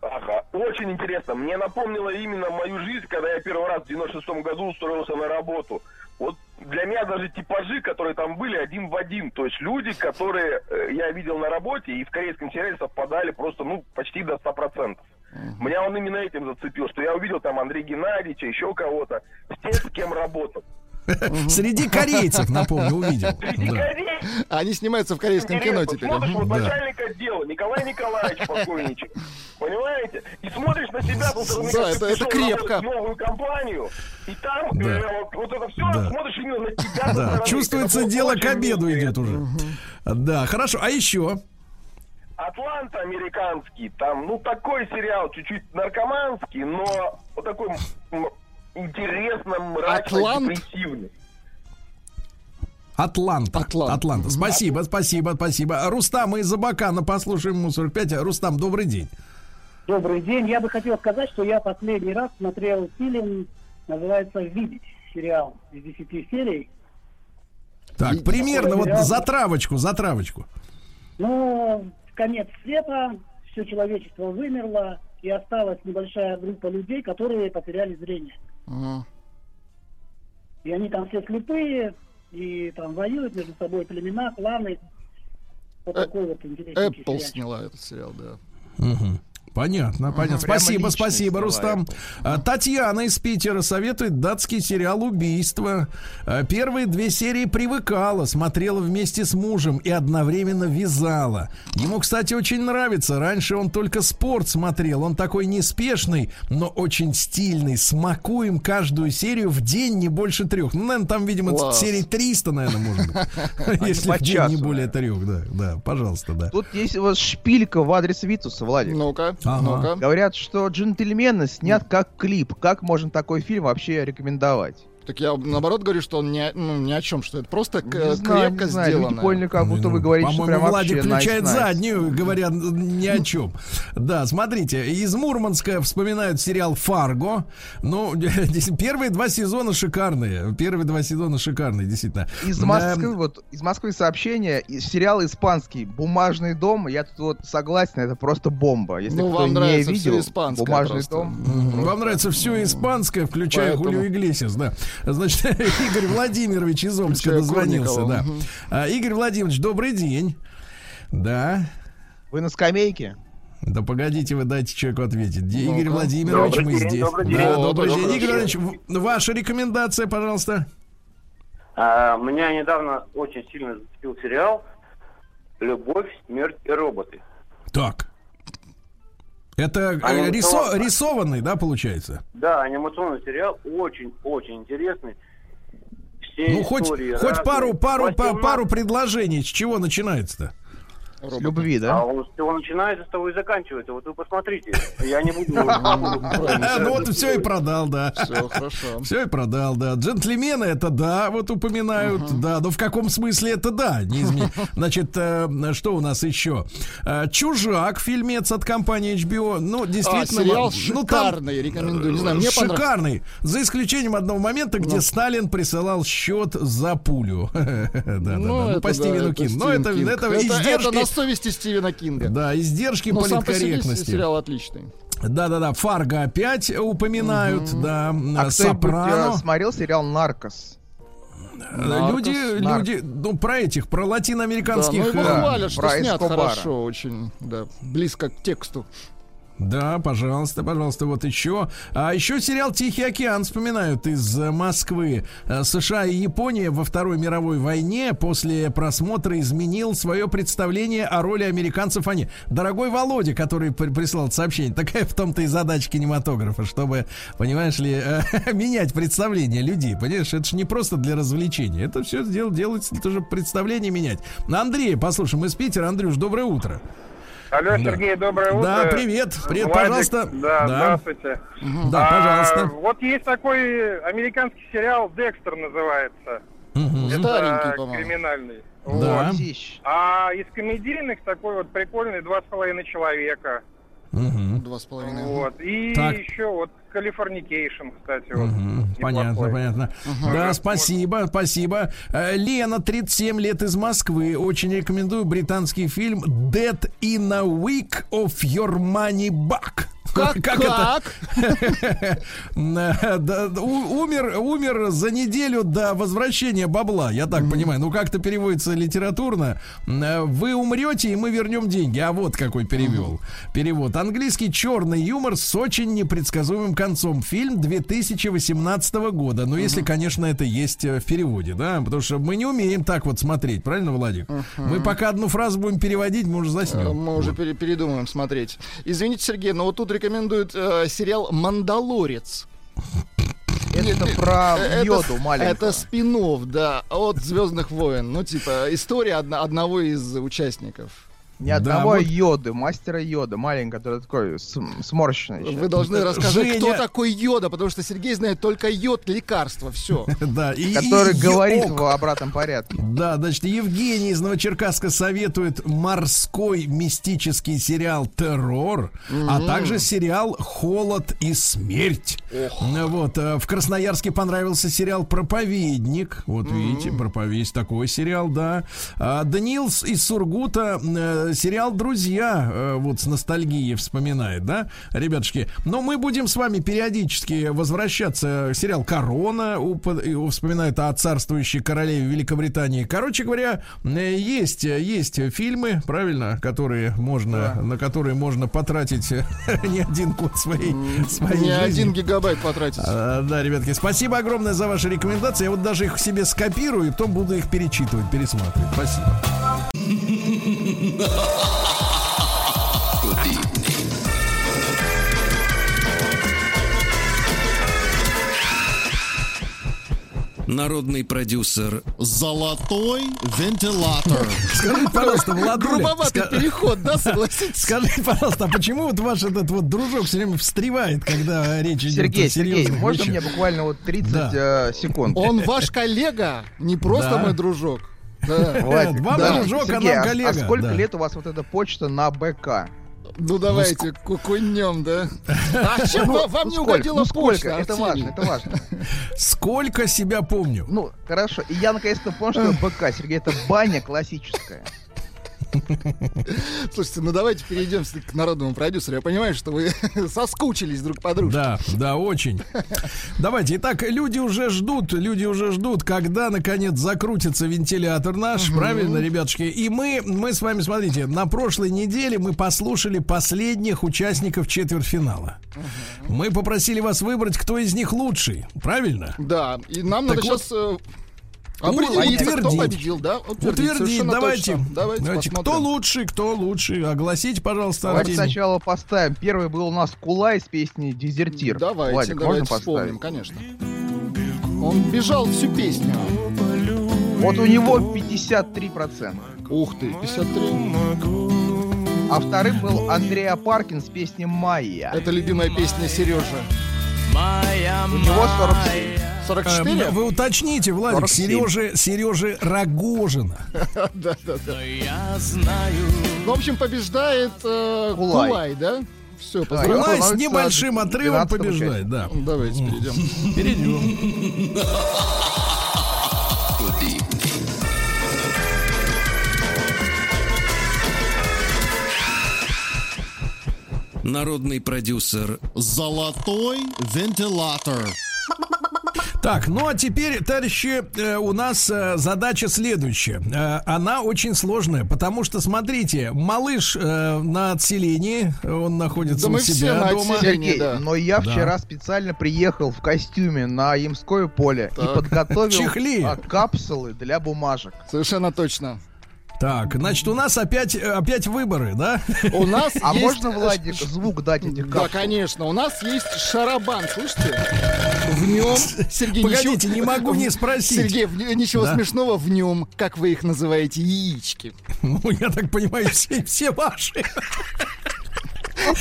Ага, очень интересно. Мне напомнило именно мою жизнь, когда я первый раз в 96 году устроился на работу. Вот для меня даже типажи, которые там были, один в один. То есть люди, которые э, я видел на работе и в корейском сериале совпадали просто, ну, почти до 100%. Меня он именно этим зацепил, что я увидел там Андрея Геннадьевича, еще кого-то, все, с кем работал. Среди корейцев, напомню, увидел. Среди Да. корейцев Они снимаются в корейском кино теперь. Смотришь, вот Да. начальник отдела Николай Николаевич покойничек. Понимаете? И смотришь на себя ты это- это крепко. новую компанию, и там Да. э, вот, это все Да. смотришь именно на тебя. Да, чувствуется, дело к обеду идет уже. Да, хорошо. А еще? Атланта американский, там, ну, такой сериал, чуть-чуть наркоманский, но вот такой интересно, мрачно, Атлант? депрессивный. Атланта. Атланта. Спасибо, спасибо, спасибо. Рустам из Абакана, послушаем ему 45. Рустам, добрый день. Добрый день. Я бы хотел сказать, что я последний раз смотрел фильм, называется «Видеть», сериал из 10 серий. Так, примерно вот Сериал. затравочку, затравочку. Ну, конец света, все человечество вымерло, и осталась небольшая группа людей, которые потеряли зрение. И они там все слепые, и там воюют между собой племена, кланы. Вот Э, такой вот интересный Apple сериал. сняла этот сериал, да. Мгм. Понятно, понятно. Прямо Спасибо, спасибо, Рустам. А, Татьяна из Питера советует датский сериал «Убийство». А, Первые две серии привыкала, смотрела вместе с мужем и одновременно вязала. Ему, кстати, очень нравится. Раньше он только спорт смотрел. Он такой неспешный, но очень стильный. Смакуем каждую серию в день не больше трех. Ну, наверное, там, видимо, Класс. серий 300, наверное, может быть. Если в день не более трех, да. Да, пожалуйста, да. Тут есть у вас шпилька в адрес Витуса, Владик. Ну-ка, Ага. Говорят, что «Джентльмены» снят как клип. Как можно такой фильм вообще рекомендовать? Так я наоборот говорю, что он ни, о- ну, ни о чем, что это просто к- Не знаю, крепко не знаю. Люди сделано. поняли, как будто вы говорите, что По-моему, прям Владик вообще включает nice, nice. заднюю, говоря ни о чем. Да, смотрите, из Мурманска вспоминают сериал «Фарго». Ну, первые два сезона шикарные. Первые два сезона шикарные, действительно. Из Да, Москвы, вот, из Москвы сообщение, сериал испанский «Бумажный дом». Я тут вот согласен, это просто бомба. Если Ну, кто вам не нравится видел, всё испанское «Бумажный просто. дом». Вам нравится все испанское, включая Поэтому- Хулио Иглесиас, да. Значит, Игорь Владимирович из Омска дозвонился, да. А, Игорь Владимирович, добрый день. Да. Вы на скамейке? Да погодите, вы дайте человеку ответить. Игорь. Владимирович, мы день, здесь. добрый день. Да, добрый добрый день. Игорь Владимирович, ваша рекомендация, пожалуйста. А, меня недавно очень сильно зацепил сериал «Любовь, смерть и роботы». Так. Это Анимационно. рисо- рисованный, да, получается? Да, анимационный сериал очень-очень интересный. Все Ну, хоть, хоть разные. пару, пару, па- 18 пару предложений. С чего начинается-то? С любви, А да? он с чего начинается, с того и заканчивается. Вот вы посмотрите. Я не буду... Ну вот все и продал, да. Все, хорошо. Все и продал, да. Джентльмены это да, вот упоминают, да. Но в каком смысле это да? Значит, э, что у нас еще? Э, Чужак, фильмец от компании HBO. Ну, действительно. А, сериал м- ну, шикарный, рекомендую. Не знаю, мне понравилось. Шикарный. За исключением одного момента, где Сталин присылал счет за пулю. Да, да, да. Ну, Ну, это по да, Стивену. Но Кинг. Это- это издержки. Совести Стивена Кинга. Да, издержки Но сам по себе политкорректности. сериал отличный. Да-да-да, Фарго опять упоминают, да, А Сопрано. э, смотрел сериал «Наркос»? Э, Люди, Наркос. люди, ну, про этих, про Да, латиноамериканских... ну его хвалят, что про снят Эскобара. хорошо очень, да, близко к тексту. Да, пожалуйста, пожалуйста, вот еще. А еще сериал «Тихий океан» вспоминают из э, Москвы. Э, США и Япония во Второй мировой войне после просмотра изменил свое представление о роли американцев. Они, дорогой Володя, который при- прислал это сообщение, такая в том-то и задача кинематографа, чтобы, понимаешь ли, э, менять представление людей. Понимаешь, это же не просто для развлечения. Это все дел, делается, тоже представление менять. Андрей, послушай, мы из Питера. Андрюш, доброе утро. Алло, Да. Сергей, доброе утро. Да, привет. Привет, Владик, пожалуйста. Да, Да. здравствуйте. Да, А, пожалуйста. Вот есть такой американский сериал «Декстер» называется. Мгм. Это Старенький, по-моему. криминальный. Да. Вот. А из комедийных такой вот прикольный «Два с половиной человека». Мгм. Два с половиной. Вот. И Так. еще вот «Californication», кстати. Вот. Мгм. Понятно, понятно. Да, спасибо, спасибо. Э, Лена, 37 лет из Москвы. Очень рекомендую британский фильм Dead in a Week or Your Money Back. Как, это? Э, да, у- Умер, умер за неделю до возвращения бабла, я так понимаю. Ну, как-то переводится литературно. Э, Вы умрете, и мы вернем деньги. А вот какой перевел. Перевод. Английский черный юмор с очень непредсказуемым концом. Фильм 2018 года. Ну, если, конечно, это есть э, в переводе, да? Потому что мы не умеем так вот смотреть, правильно, Владик? Мы пока одну фразу будем переводить, мы уже Э, заснем. Мы уже пере- передумаем смотреть. Извините, Сергей, но вот тут рекомендуют э, сериал «Мандалорец». Это про Э, йоду маленького. это спин да, от Звездных войн. Ну, типа, история одна- одного из участников. Ни Да, одного вот. йоды, мастера йода, маленький, который такой сморщенный. еще. Вы должны рассказать, Женя- кто такой йода, потому что Сергей знает только йод, лекарство, все. Да, и, Который говорит в обратном порядке. Да, значит, Евгений из Новочеркасска советует морской мистический сериал «Террор», а также сериал «Холод и смерть». Вот, э, в Красноярске понравился сериал «Проповедник». Вот видите, проповедь такой сериал, да. А Даниил из Сургута э, сериал «Друзья» э, вот с ностальгией вспоминает, да, ребятушки. Но мы будем с вами периодически возвращаться. Сериал «Корона» вспоминает о царствующей королеве Великобритании. Короче говоря, э, есть, есть фильмы, правильно, которые можно, на которые можно потратить э, не один год своей, своей Не жизни. один гигабайт потратить. А, Да, ребятки, спасибо огромное за ваши рекомендации. Я вот даже их себе скопирую, и потом буду их перечитывать, пересматривать. Спасибо. Народный продюсер Золотой вентилятор. Скажи, пожалуйста, Владуля, Грубоватый ска- переход, да, согласитесь? Скажи, пожалуйста, а почему вот ваш этот вот дружок все время встревает, когда речь идет Сергей, о Сергей, можно мне буквально вот 30 Да. э, секунд? Он ваш коллега, не просто Да. мой дружок. Вам дружок, а Сергей, нам а- коллега, А сколько лет у вас вот эта почта на БК? Ну давайте, кукунем, да? А чем Ну, вам- ну не сколько? угодила Ну сколько? почта, Это важно, это важно. Сколько себя помню. Ну, хорошо. И я наконец-то понял, что БК, Сергей, это баня классическая. Слушайте, ну давайте перейдем к народному продюсеру. Я понимаю, что вы соскучились друг по дружке. Да, да, очень. Давайте, итак, люди уже ждут, люди уже ждут, когда наконец закрутится вентилятор наш, правильно, ребятушки? И мы, мы с вами, смотрите, на прошлой неделе мы послушали последних участников четвертьфинала. Мы попросили вас выбрать, кто из них лучший, правильно? Да, и нам Так надо вот, сейчас определиться, кто утвердить. победил, да? Утвердить, давайте. точно. Давайте, Давайте, кто посмотрим. лучший, кто лучший? Огласите, пожалуйста, Давайте Артемий. сначала поставим. Первый был у нас Кулай с песней «Дезертир». Давайте, Владик, давайте можно вспомним, конечно. Он бежал всю песню. Вот у него 53%. Ух ты, 53. А вторым был Андрей Апаркин с песней «Майя». Это любимая песня Сережи. У него 47. 44? Э, Вы уточните, Владик, 47. Сережи, Сережи Рогожина. Да, да, да. Ну, в общем, побеждает э, Кулай. Кулай, да? Все, поздравляю. Кулай с небольшим отрывом 12-м побеждает, да. Давайте перейдем. Перейдем. Народный продюсер Золотой вентилятор. Так, ну а теперь, товарищи, э, у нас э, задача следующая. Э, она очень сложная, потому что, смотрите, малыш на отселении, он находится Да у мы все себя на дома. отселении. Сергей, да. но я Да. вчера специально приехал в костюме на Ямское поле и Так. подготовил Чехли. а, капсулы для бумажек. Совершенно точно. Так, значит, у нас опять, э, опять выборы, да? У нас А есть... можно, Владик, звук дать этих Да, конечно. У нас есть шарабан, слышите? В нем, Сергей, Погодите, ничего- не могу не спросить. Сергей, в ничего Да. смешного в нем, как вы их называете, яички. Ну, я так понимаю, все, все ваши.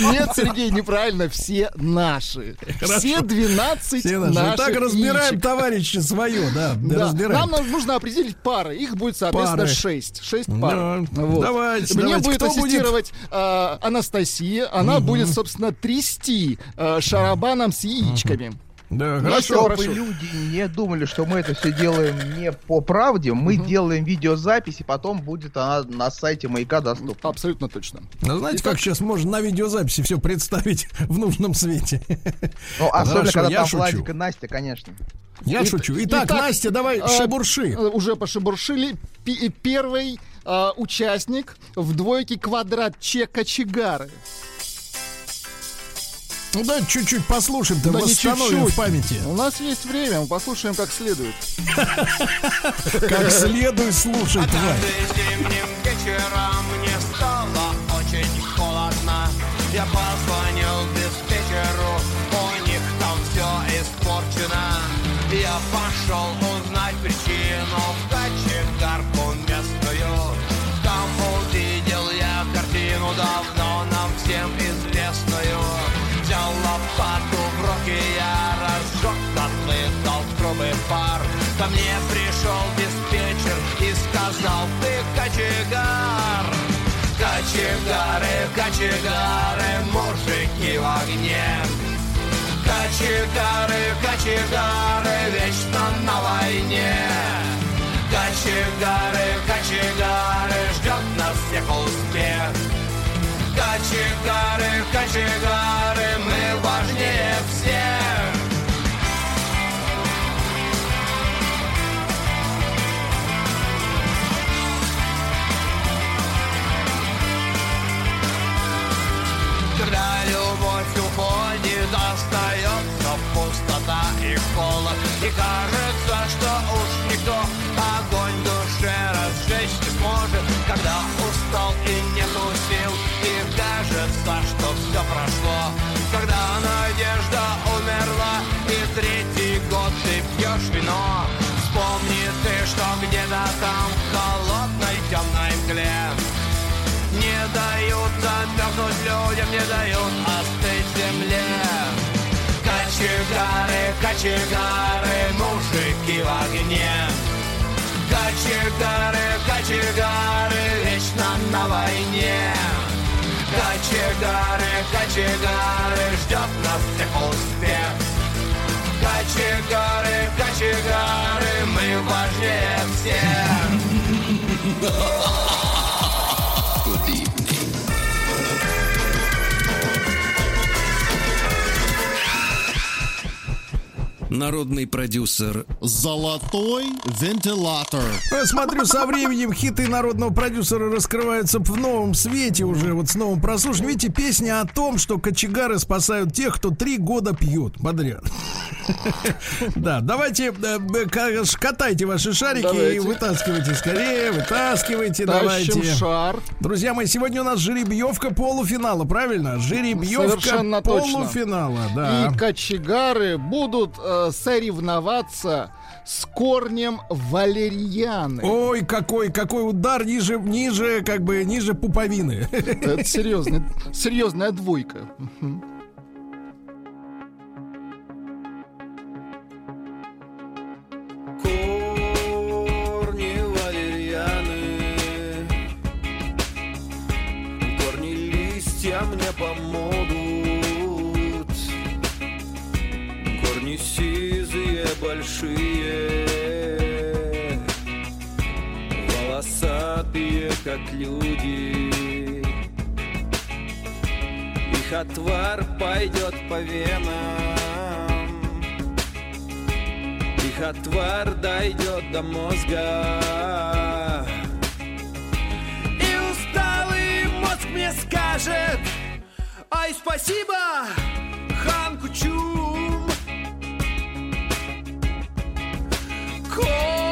Нет, Сергей, неправильно, все наши. Хорошо. Все 12 Все наши. наших Так разбираем, яичек. товарищи, свое, да. Да. разбираем. Нам нам нужно определить пары. Их будет, соответственно, Пары. 6. 6 Да. пар. Давайте, Мне давайте. будет Кто будет? ассистировать э, Анастасия. Она будет, собственно, трясти э, шарабаном с яичками. Да, хорошо. Чтобы люди не думали, что мы это все делаем не по правде, мы делаем видеозапись, и потом будет она на сайте Маяка доступна. Абсолютно точно. Ну, знаете, как сейчас можно на видеозаписи все представить в нужном свете? Ну, особенно, Хорошо, когда я там шучу. Владик и Настя, конечно. Я И- шучу. Итак, Настя, давай э, шебурши. Уже пошебуршили. Пи- Первый э, участник в двойке квадрат Че Кочегары. Ну да, чуть-чуть послушаем-то, Да не восстановим чуть-чуть. в памяти. У нас есть время, мы послушаем как следует. Как следует слушать, тварь. Зимним вечером мне стало очень холодно Я позвонил диспетчеру, у них там все испорчено Я пошел Ко мне пришел диспетчер и сказал, ты кочегар. Кочегары, кочегары, мужики в огне. Кочегары, кочегары, вечно на войне. Кочегары, кочегары, ждет нас всех успех. Кочегары, кочегары, мы И кажется, что уж никто огонь в душе разжечь не сможет. Когда устал и нету сил И кажется, что все прошло. Когда надежда умерла И третий год ты пьешь вино. Вспомни ты, что где-то там В холодной темной мгле. Не дают замерзнуть людям, не дают Кочегары, мужики в огне. Кочегары, кочегары, вечно на войне. Кочегары, кочегары, ждет нас всех успех. Кочегары, кочегары, мы важнее всех. Народный продюсер Золотой вентилятор. Я смотрю, со временем хиты народного продюсера раскрываются в новом свете уже, вот с новым прослушанием. Видите, песня о том, что кочегары спасают тех, кто три года пьют подряд. Да, давайте, э, э, ка- катайте ваши шарики и вытаскивайте скорее, вытаскивайте, давайте. шар. Друзья мои, сегодня у нас жеребьевка полуфинала, правильно? Жеребьевка полуфинала, да. И кочегары будут э, соревноваться с корнем валерьяны. Ой, какой, какой удар ниже, ниже, как бы, ниже пуповины. Это серьезная, серьезная двойка. Большие Волосатые, как люди. Их отвар пойдет по венам. Их отвар дойдет до мозга. И усталый мозг мне скажет Ай, спасибо, хан Кучум Корни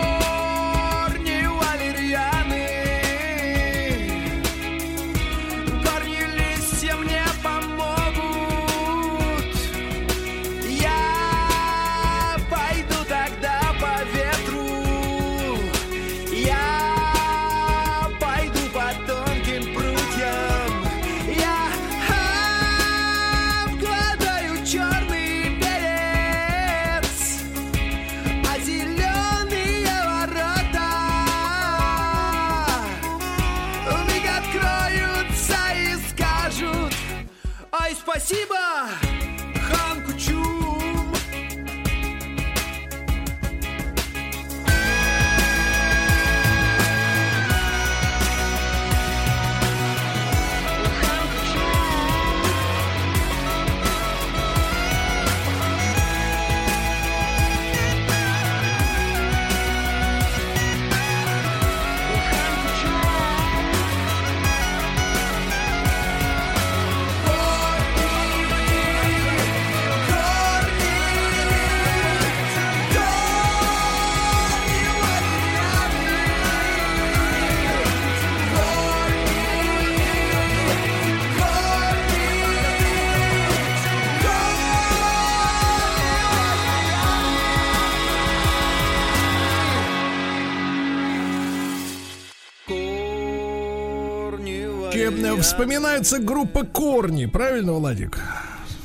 вспоминается группа Корни, правильно, Владик?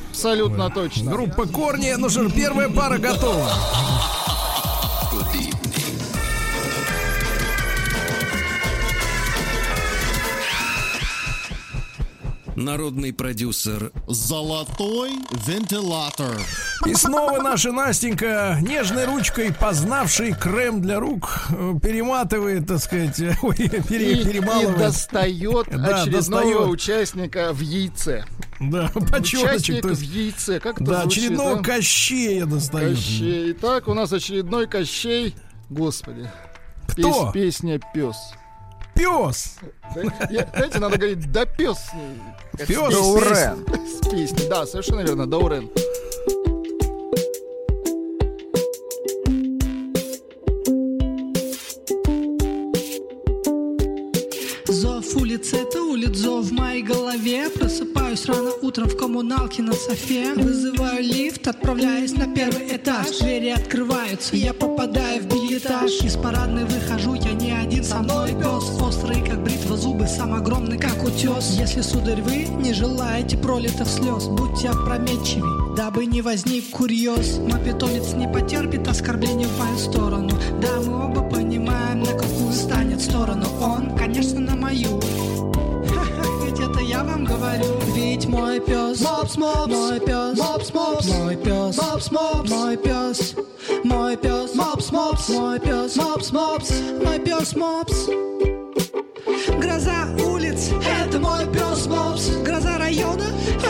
Абсолютно Ой. точно. Группа Корни, ну что, первая пара готова. Народный продюсер Золотой вентилятор. И снова наша Настенька, нежной ручкой познавший крем для рук, э, перематывает, так сказать, ой, пере- И, и перемалывает. достает Да, очередного достает. участника в яйце. Да, почеточек. Участник то есть- в яйце. Как это Да, звучит, очередного а? Кощея достает. Кощей. Итак, у нас очередной Кощей. Господи. Кто? Пес- песня пес. Пес! Знаете, надо говорить, да пес. Пес. Даурен. С. Да, совершенно верно, Даурен. Зов Рано утром в коммуналке на софе. Вызываю лифт, отправляюсь на первый этаж. Двери открываются, я попадаю в бельетаж Из парадной выхожу, я не один, со мной пес. Острый, как бритва зубы, сам огромный, как утес. Если, сударь, вы не желаете пролитых слез Будьте опрометчивей, дабы не возник курьез. Мой питомец не потерпит оскорблений в мою сторону. Да, мы оба понимаем, на какую станет сторону. Он, конечно, на мою вам говорю Ведь мой пес Мопс, мопс Мой пес Мопс, мопс Мой пес Мопс, мопс Мой пес Мой пес Мопс, мопс Мой пес Мопс, мопс Мой пес Мопс Гроза улиц Это мой пес Мопс Гроза района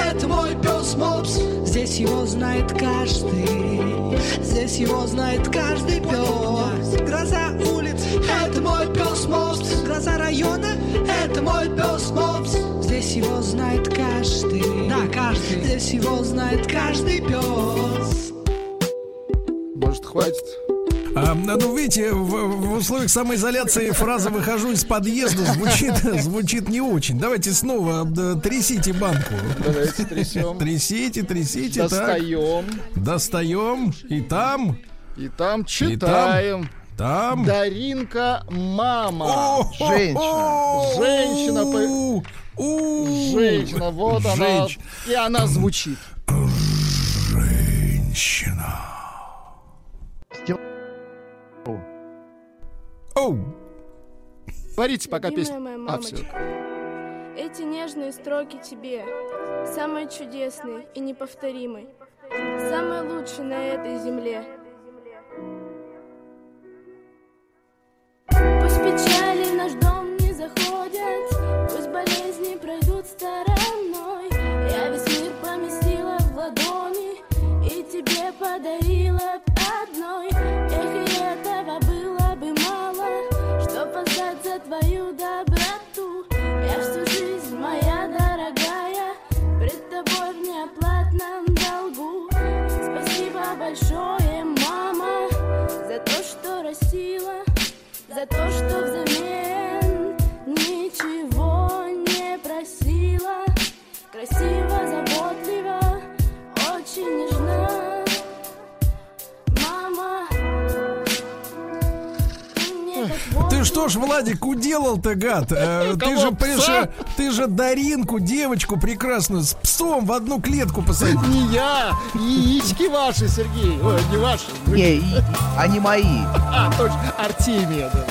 Это мой пес Мопс Здесь его знает каждый Здесь его знает каждый пес Гроза улиц Это мой пес Мопс Гроза района Это мой пес Мопс Здесь его знает каждый Да, каждый Здесь его знает каждый пес Может, хватит? А, ну, видите, в, в условиях самоизоляции фраза «выхожу из подъезда» звучит, звучит не очень. Давайте снова да, трясите банку. Давайте трясем. Трясите, трясите. так. Достаем. Достаем. И там. И там читаем. Там. Даринка мама. Женщина. Женщина. Женщина. Вот она. И она звучит. Женщина. Оу. Говорите, пока моя А, все. Эти нежные строки тебе, самые чудесные и неповторимые, самые лучшие на этой земле. Пусть печали наш дом что ж, Владик, уделал-то, гад? Э, ты же, пса? приш- ты же Даринку, девочку прекрасную, с псом в одну клетку посадил. Не я, яички ваши, Сергей. Ой, не ваши. Не, они мои. А, точно, Артемия. да.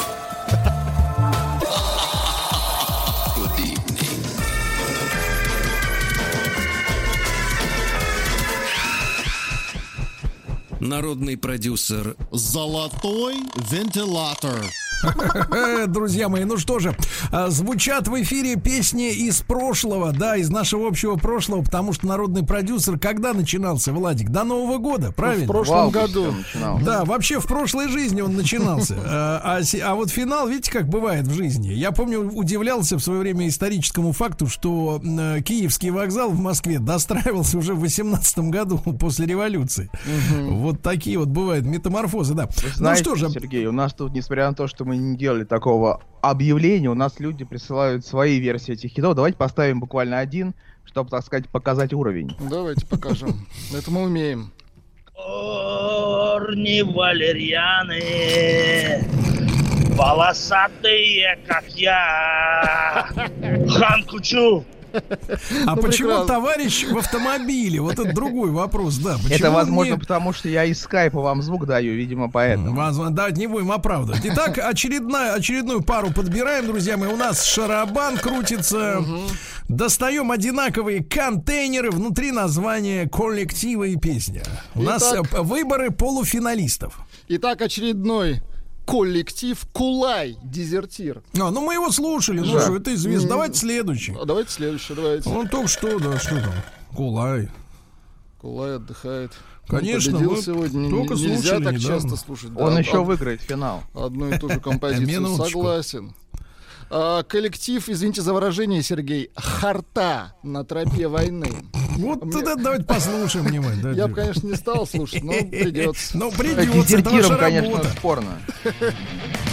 Народный продюсер Золотой вентилятор. Друзья мои, ну что же, а, звучат в эфире песни из прошлого, да, из нашего общего прошлого, потому что народный продюсер когда начинался, Владик? До Нового года, правильно? В прошлом году. Да, вообще в прошлой жизни он начинался. А, а а вот финал, видите, как бывает в жизни. Я помню, удивлялся в свое время историческому факту, что э, Киевский вокзал в Москве достраивался уже в 18 году после революции. Вот такие вот бывают метаморфозы, да. Вы ну знаете, что же, Сергей, у нас тут, несмотря на то, что мы не делали такого объявления, у нас люди присылают свои версии этих хитов. Давайте поставим буквально один, чтобы, так сказать, показать уровень. Давайте покажем. Это мы умеем. Корни валерьяны, волосатые, как я. Хан Кучу, А Ну, почему прекрасно. товарищ в автомобиле? Вот это другой вопрос, да. Это возможно не- потому, что я из скайпа вам звук даю, видимо, поэтому. Возможно, да, не будем оправдывать. Итак, очередная, очередную пару подбираем, друзья мои. У нас шарабан крутится. Достаем одинаковые контейнеры. Внутри названия коллектива и песня. У нас Итак. э, выборы полуфиналистов. Итак, очередной коллектив Кулай, дезертир. А, ну мы его слушали, ну что, это известно. Давайте следующий. А Давайте следующий, давайте. Он только что, да, что там? Кулай. Кулай отдыхает. Конечно, Он сегодня. Только Нельзя слушали так недавно. часто слушать. Он Да, еще выиграет финал. Одну и ту же композицию. Согласен. А, коллектив, извините за выражение, Сергей, Харта на тропе войны. Вот тогда давайте послушаем внимательно. Я бы, конечно, не стал слушать, но придется. С придется, это ваша конечно, работа. спорно.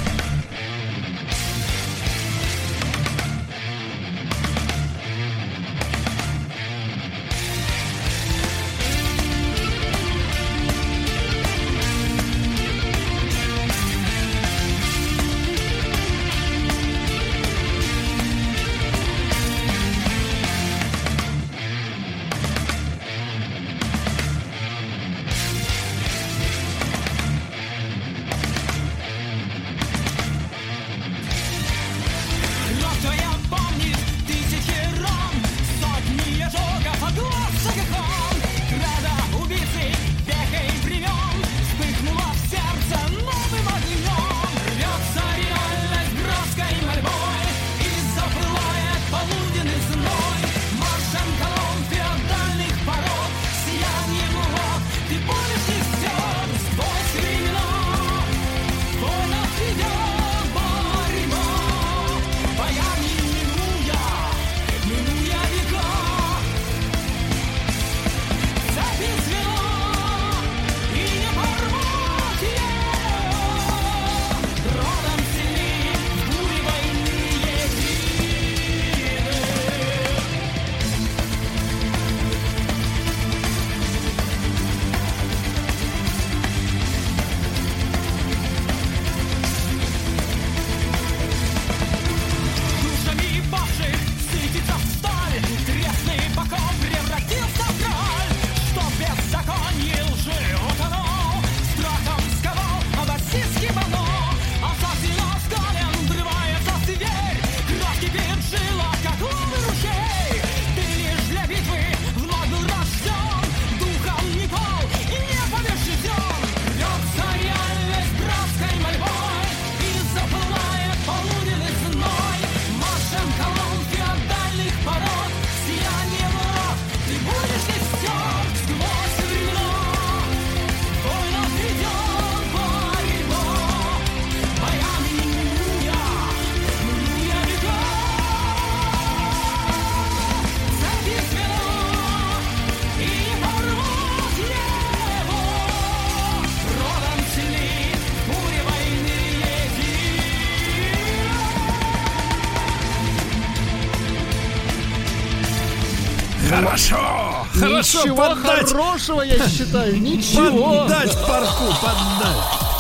Хорошо! Хорошо, Ничего поддать! хорошего, я считаю, ничего. Поддать парку, поддать!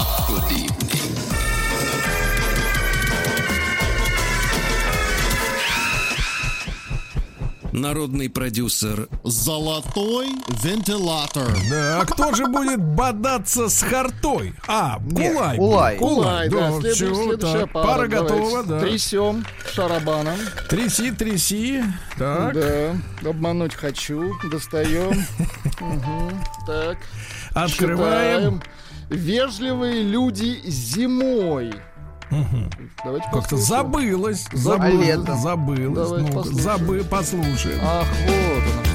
Народный продюсер Золотой вентилятор. Да, а кто же будет бодаться с хартой? А, Кулай. Кулай. Кулай, да, Да, следующая, следующая пара. пара Давайте. готова, да. Трясем шарабаном. Тряси, тряси. Так. Да, обмануть хочу. Достаем. Мгм. Так. Открываем. Читаем. Вежливые люди зимой. Давайте Как-то забылось. Забылось. Забылось. Давайте Ну, послушаем. забы, послушаем. Ах, вот оно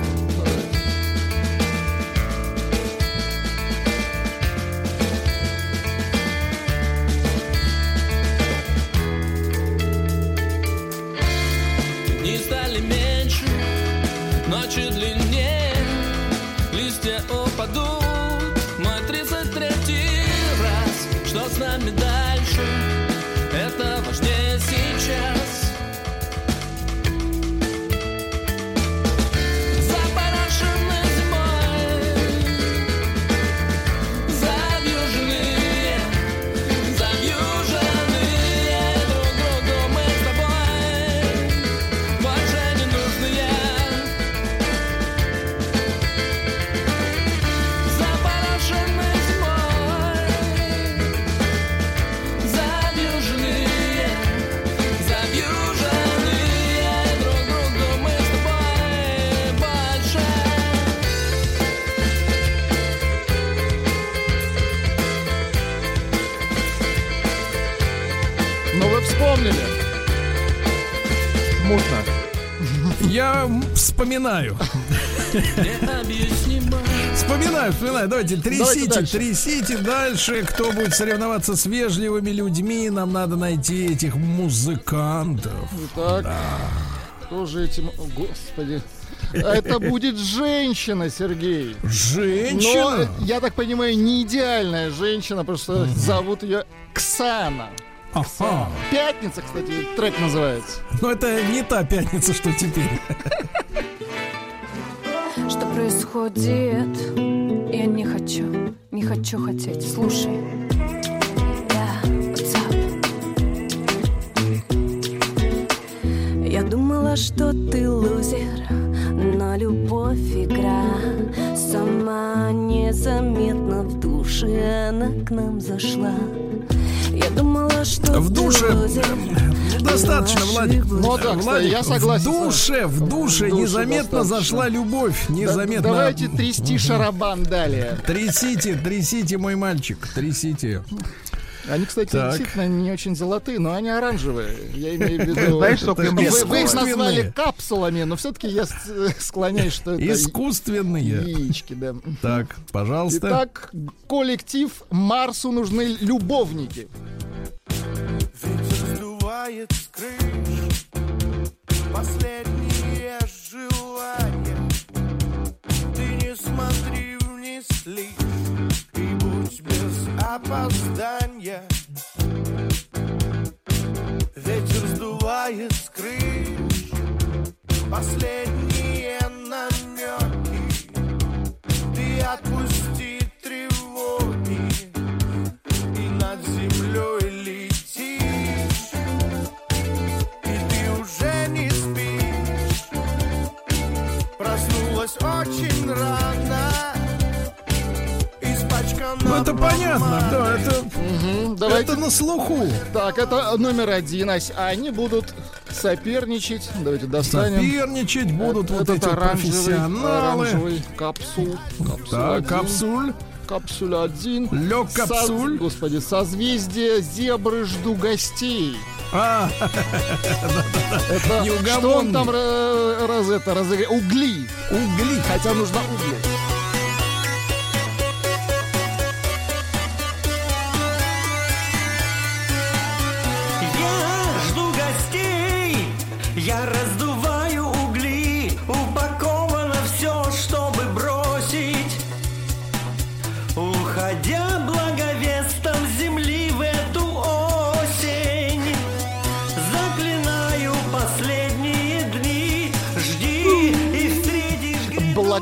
вспоминаю. Вспоминаю, вспоминаю. Давайте Давайте трясите, дальше. трясите дальше. Кто будет соревноваться с вежливыми людьми, нам надо найти этих музыкантов. Итак, кто же этим... Господи. Это будет женщина, Сергей. Женщина? Но, я так понимаю, не идеальная женщина, потому что зовут ее Ксана. Ага. Пятница, кстати, трек называется. Но это не та пятница, что теперь. Что происходит? Я не хочу, не хочу хотеть. Слушай. Я думала, что ты лузер, но любовь игра. Сама незаметно в душе она к нам зашла. Я думала, что В душе достаточно, но Владик. Ну да, кстати, Владик, я согласен. В душе, в душе В душе незаметно достаточно. зашла любовь. Незаметно. Да- Давайте трясти шарабан далее. Трясите, трясите, мой мальчик, трясите. Они, кстати, Так. действительно не очень золотые, но они оранжевые. Я имею в виду... Знаешь, им вы, их назвали капсулами, но все-таки я склоняюсь, что это Искусственные. яички, да. Так, пожалуйста. Итак, коллектив Марсу нужны любовники. Ветер сдувает с крыш Последние желания Ты не смотри вниз лишь Будь без опоздания. Ветер сдувает с крыш Последние намеки. Ты отпусти тревоги И над землей летишь И ты уже не спишь. Проснулась очень рано это понятно, да, это, давайте. это на слуху. Так, это номер один. А они будут соперничать. Давайте достанем. Соперничать будут вот Этот эти оранжевый, профессионалы. оранжевый капсул. Капсуль Так, один. капсуль. Капсуль один. Лёг Со- капсуль. Господи, созвездие зебры жду гостей. А, Это что он там ра- раз это разыграл? Угли. Угли. Хотя нужно угли.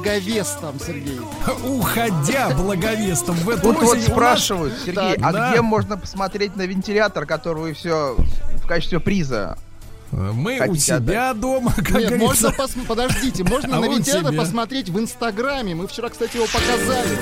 Благовестом, Сергей. уходя благовестом в эту Тут вот у спрашивают, Сергей, а да. где можно посмотреть на вентилятор, который вы все в качестве приза? Мы у Хотите себя дома, как Нет, говорится. можно пос- подождите, можно А на вентилятор посмотреть в Инстаграме. Мы вчера, кстати, его показали.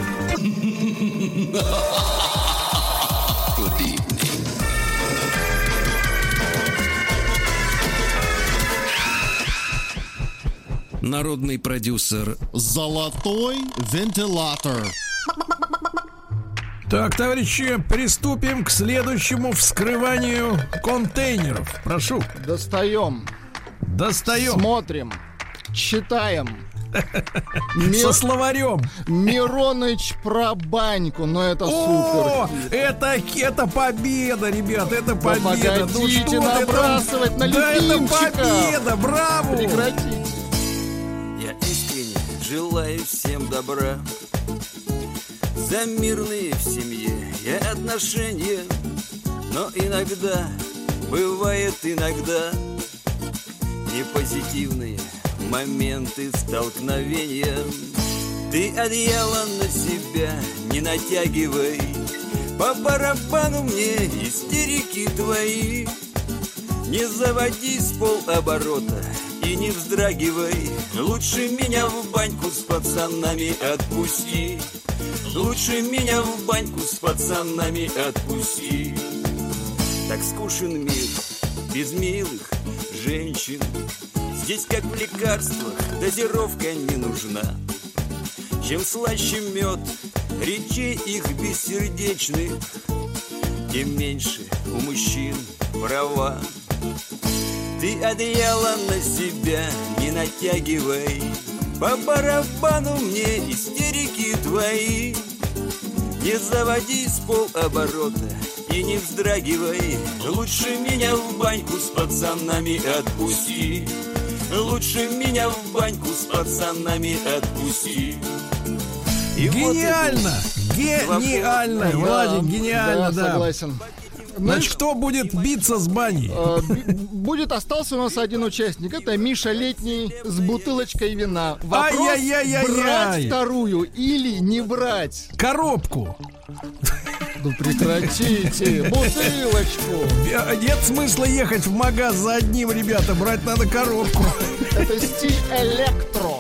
Народный продюсер Золотой вентилятор. Так, товарищи, приступим к следующему вскрыванию контейнеров. Прошу. Достаем. Достаем. Смотрим. Читаем. Со словарем. Мироныч про баньку, но это О, супер. это, это победа, ребят, это Да победа. Ну погодите что ты набрасывать там? на Да это победа, браво. Прекратите. Желаю всем добра. За мирные в семье и отношения Но иногда, бывает иногда Непозитивные моменты столкновения. Ты одеяло на себя не натягивай По барабану мне истерики твои. Не заводи с полоборота и не вздрагивай Лучше меня в баньку с пацанами отпусти. Лучше меня в баньку с пацанами отпусти. Так скучен мир без милых женщин. Здесь как в лекарствах дозировка не нужна. Чем слаще мед речей их бессердечных Тем меньше у мужчин права Ты одеяло на себя не натягивай По барабану мне истерики твои Не заводи с полоборота и не вздрагивай Лучше меня в баньку с пацанами отпусти Лучше меня в баньку с пацанами отпусти И вот Гениально! Гениально! Да, Владик, гениально, да, да. согласен. Значит, кто будет биться с баней? Э, Будет остался у нас один участник. Это Миша Летний с бутылочкой вина. Вопрос, брать вторую или не брать? Коробку. Ну прекратите, бутылочку. Э, Нет смысла ехать в магаз за одним, ребята. Брать надо коробку. Это стиль электро.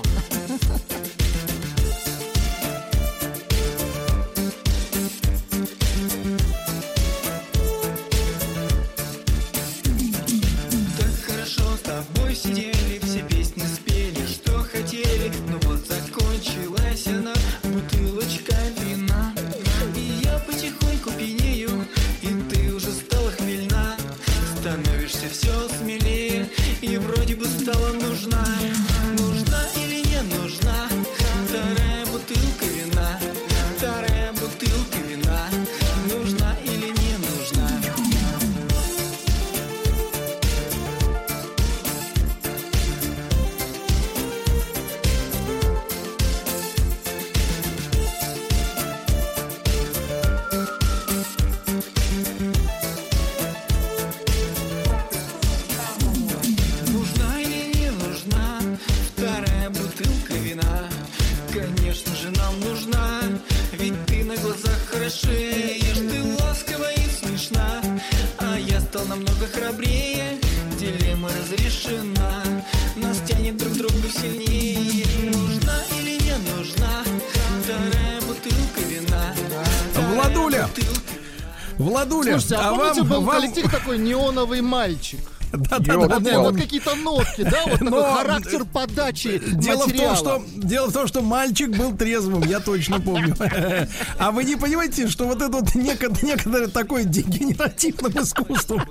Вам, был в коллективе такой неоновый мальчик? Да, да, да, да. вот какие-то нотки, да, вот такой характер подачи Дело в, том, что, дело в том, что мальчик был трезвым, я точно помню. А вы не понимаете, что вот это вот неко- некоторое такое дегенеративным искусством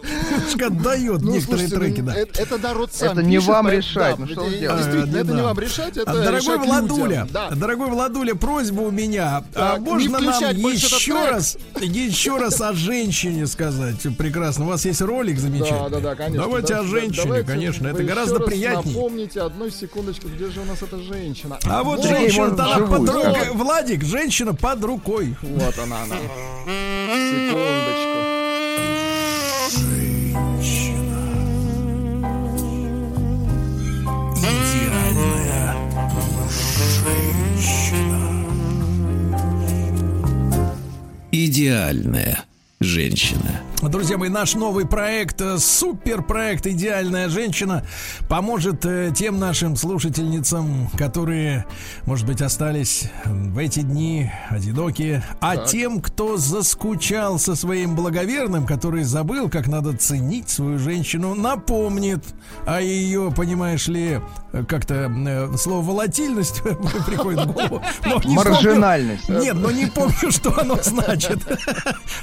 отдает Ну, некоторые треки, ну, да. это, это народ сам Это не вам решать, да, ну что э, вы делаете? Действительно, это да. не вам решать, это Дорогой Владуля. Да. дорогой Владуля, просьба у меня. А можно нам еще раз, еще раз о женщине сказать? Прекрасно. У вас есть ролик замечательный. Да, да, да, конечно. Давайте Да, о да, женщине, конечно. Это гораздо раз приятнее. Напомните одну секундочку, где же у нас эта женщина? А вот женщина под рукой. Владик, женщина под рукой. Вот она, она. Секундочку. Идеальная женщина. Идеальная женщина. Друзья мои, наш новый проект, э, суперпроект «Идеальная женщина» поможет э, тем нашим слушательницам, которые, может быть, остались в эти дни одинокие, а Так. тем, кто заскучал со своим благоверным, который забыл, как надо ценить свою женщину, напомнит о ее, понимаешь ли, э, как-то э, слово «волатильность» приходит в голову. но не помню- Маржинальность. Нет, но не помню, что оно значит.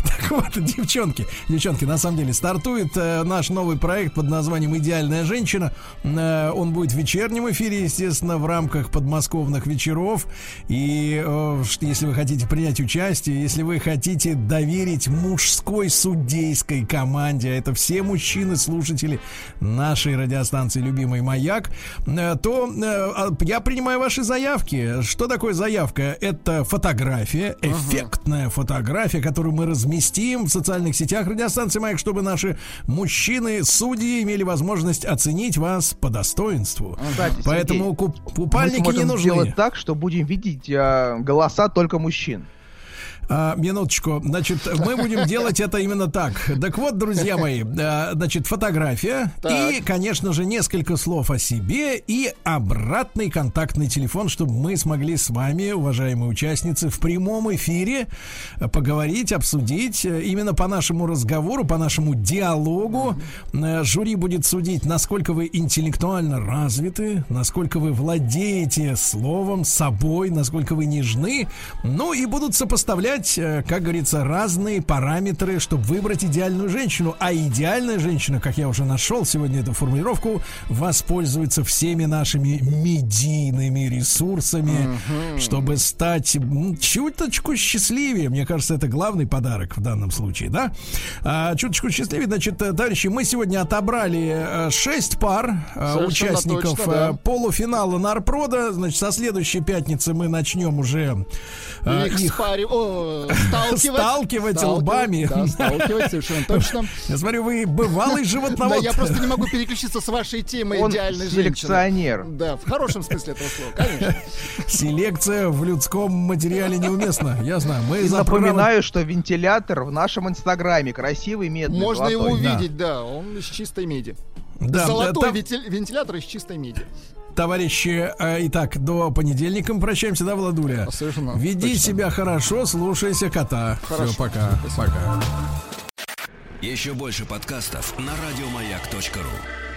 Так вот, девчонки, девчонки, на самом деле стартует э, наш новый проект под названием «Идеальная женщина». Э, он будет в вечернем эфире, естественно, в рамках подмосковных вечеров. И э, если вы хотите принять участие, если вы хотите доверить мужской судейской команде, а это все мужчины, слушатели нашей радиостанции «Любимый маяк», э, то э, а, я принимаю ваши заявки. Что такое заявка? Это фотография, эффектная фотография, которую мы разместим в социальных сетях радиостанции «Маяк», чтобы наши мужчины-судьи имели возможность оценить вас по достоинству. Кстати, Поэтому Сергей, куп- Мы купальники не нужны. сделать так, что будем видеть а, голоса только мужчин. А, минуточку. Значит, мы будем делать это именно так. Так вот, друзья мои, а, значит, фотография и, конечно же, несколько слов о себе и обратный контактный телефон, чтобы мы смогли с вами, уважаемые участницы, в прямом эфире поговорить, обсудить э, именно по нашему разговору, по нашему диалогу. Э, Жюри будет судить, насколько вы интеллектуально развиты, насколько вы владеете словом, собой, насколько вы нежны. Ну и будут сопоставлять проверять, э, как говорится, разные параметры, чтобы выбрать идеальную женщину. А идеальная женщина, как я уже нашел сегодня эту формулировку, воспользуется всеми нашими медийными ресурсами, чтобы стать чуточку счастливее. Мне кажется, это главный подарок в данном случае, да? А, чуточку счастливее, значит, э, товарищи, мы сегодня отобрали 6 пар э, Совершенно участников точно, да. полуфинала Нарпрода. Значит, со следующей пятницы мы начнем уже Их их спари- о, сталкивать. сталкивать лбами. Да, сталкивать, совершенно точно. Я смотрю, вы бывалый Да, животновод. я просто не могу переключиться с вашей темой Он идеальной селекционер. женщины. Да, в хорошем смысле этого слова, конечно. Селекция в людском материале неуместна. Я знаю. Мы И напоминаю, что вентилятор в нашем инстаграме красивый, медный, Можно его увидеть, да, он из чистой меди. Да, Золотой да, там- вентилятор из чистой меди. Товарищи, э, итак, до понедельника мы прощаемся, да, Владуля? Совершенно Веди точно. себя хорошо, слушайся кота. Хорошо. Все, пока. Пока. Еще больше подкастов на радиомаяк.ру.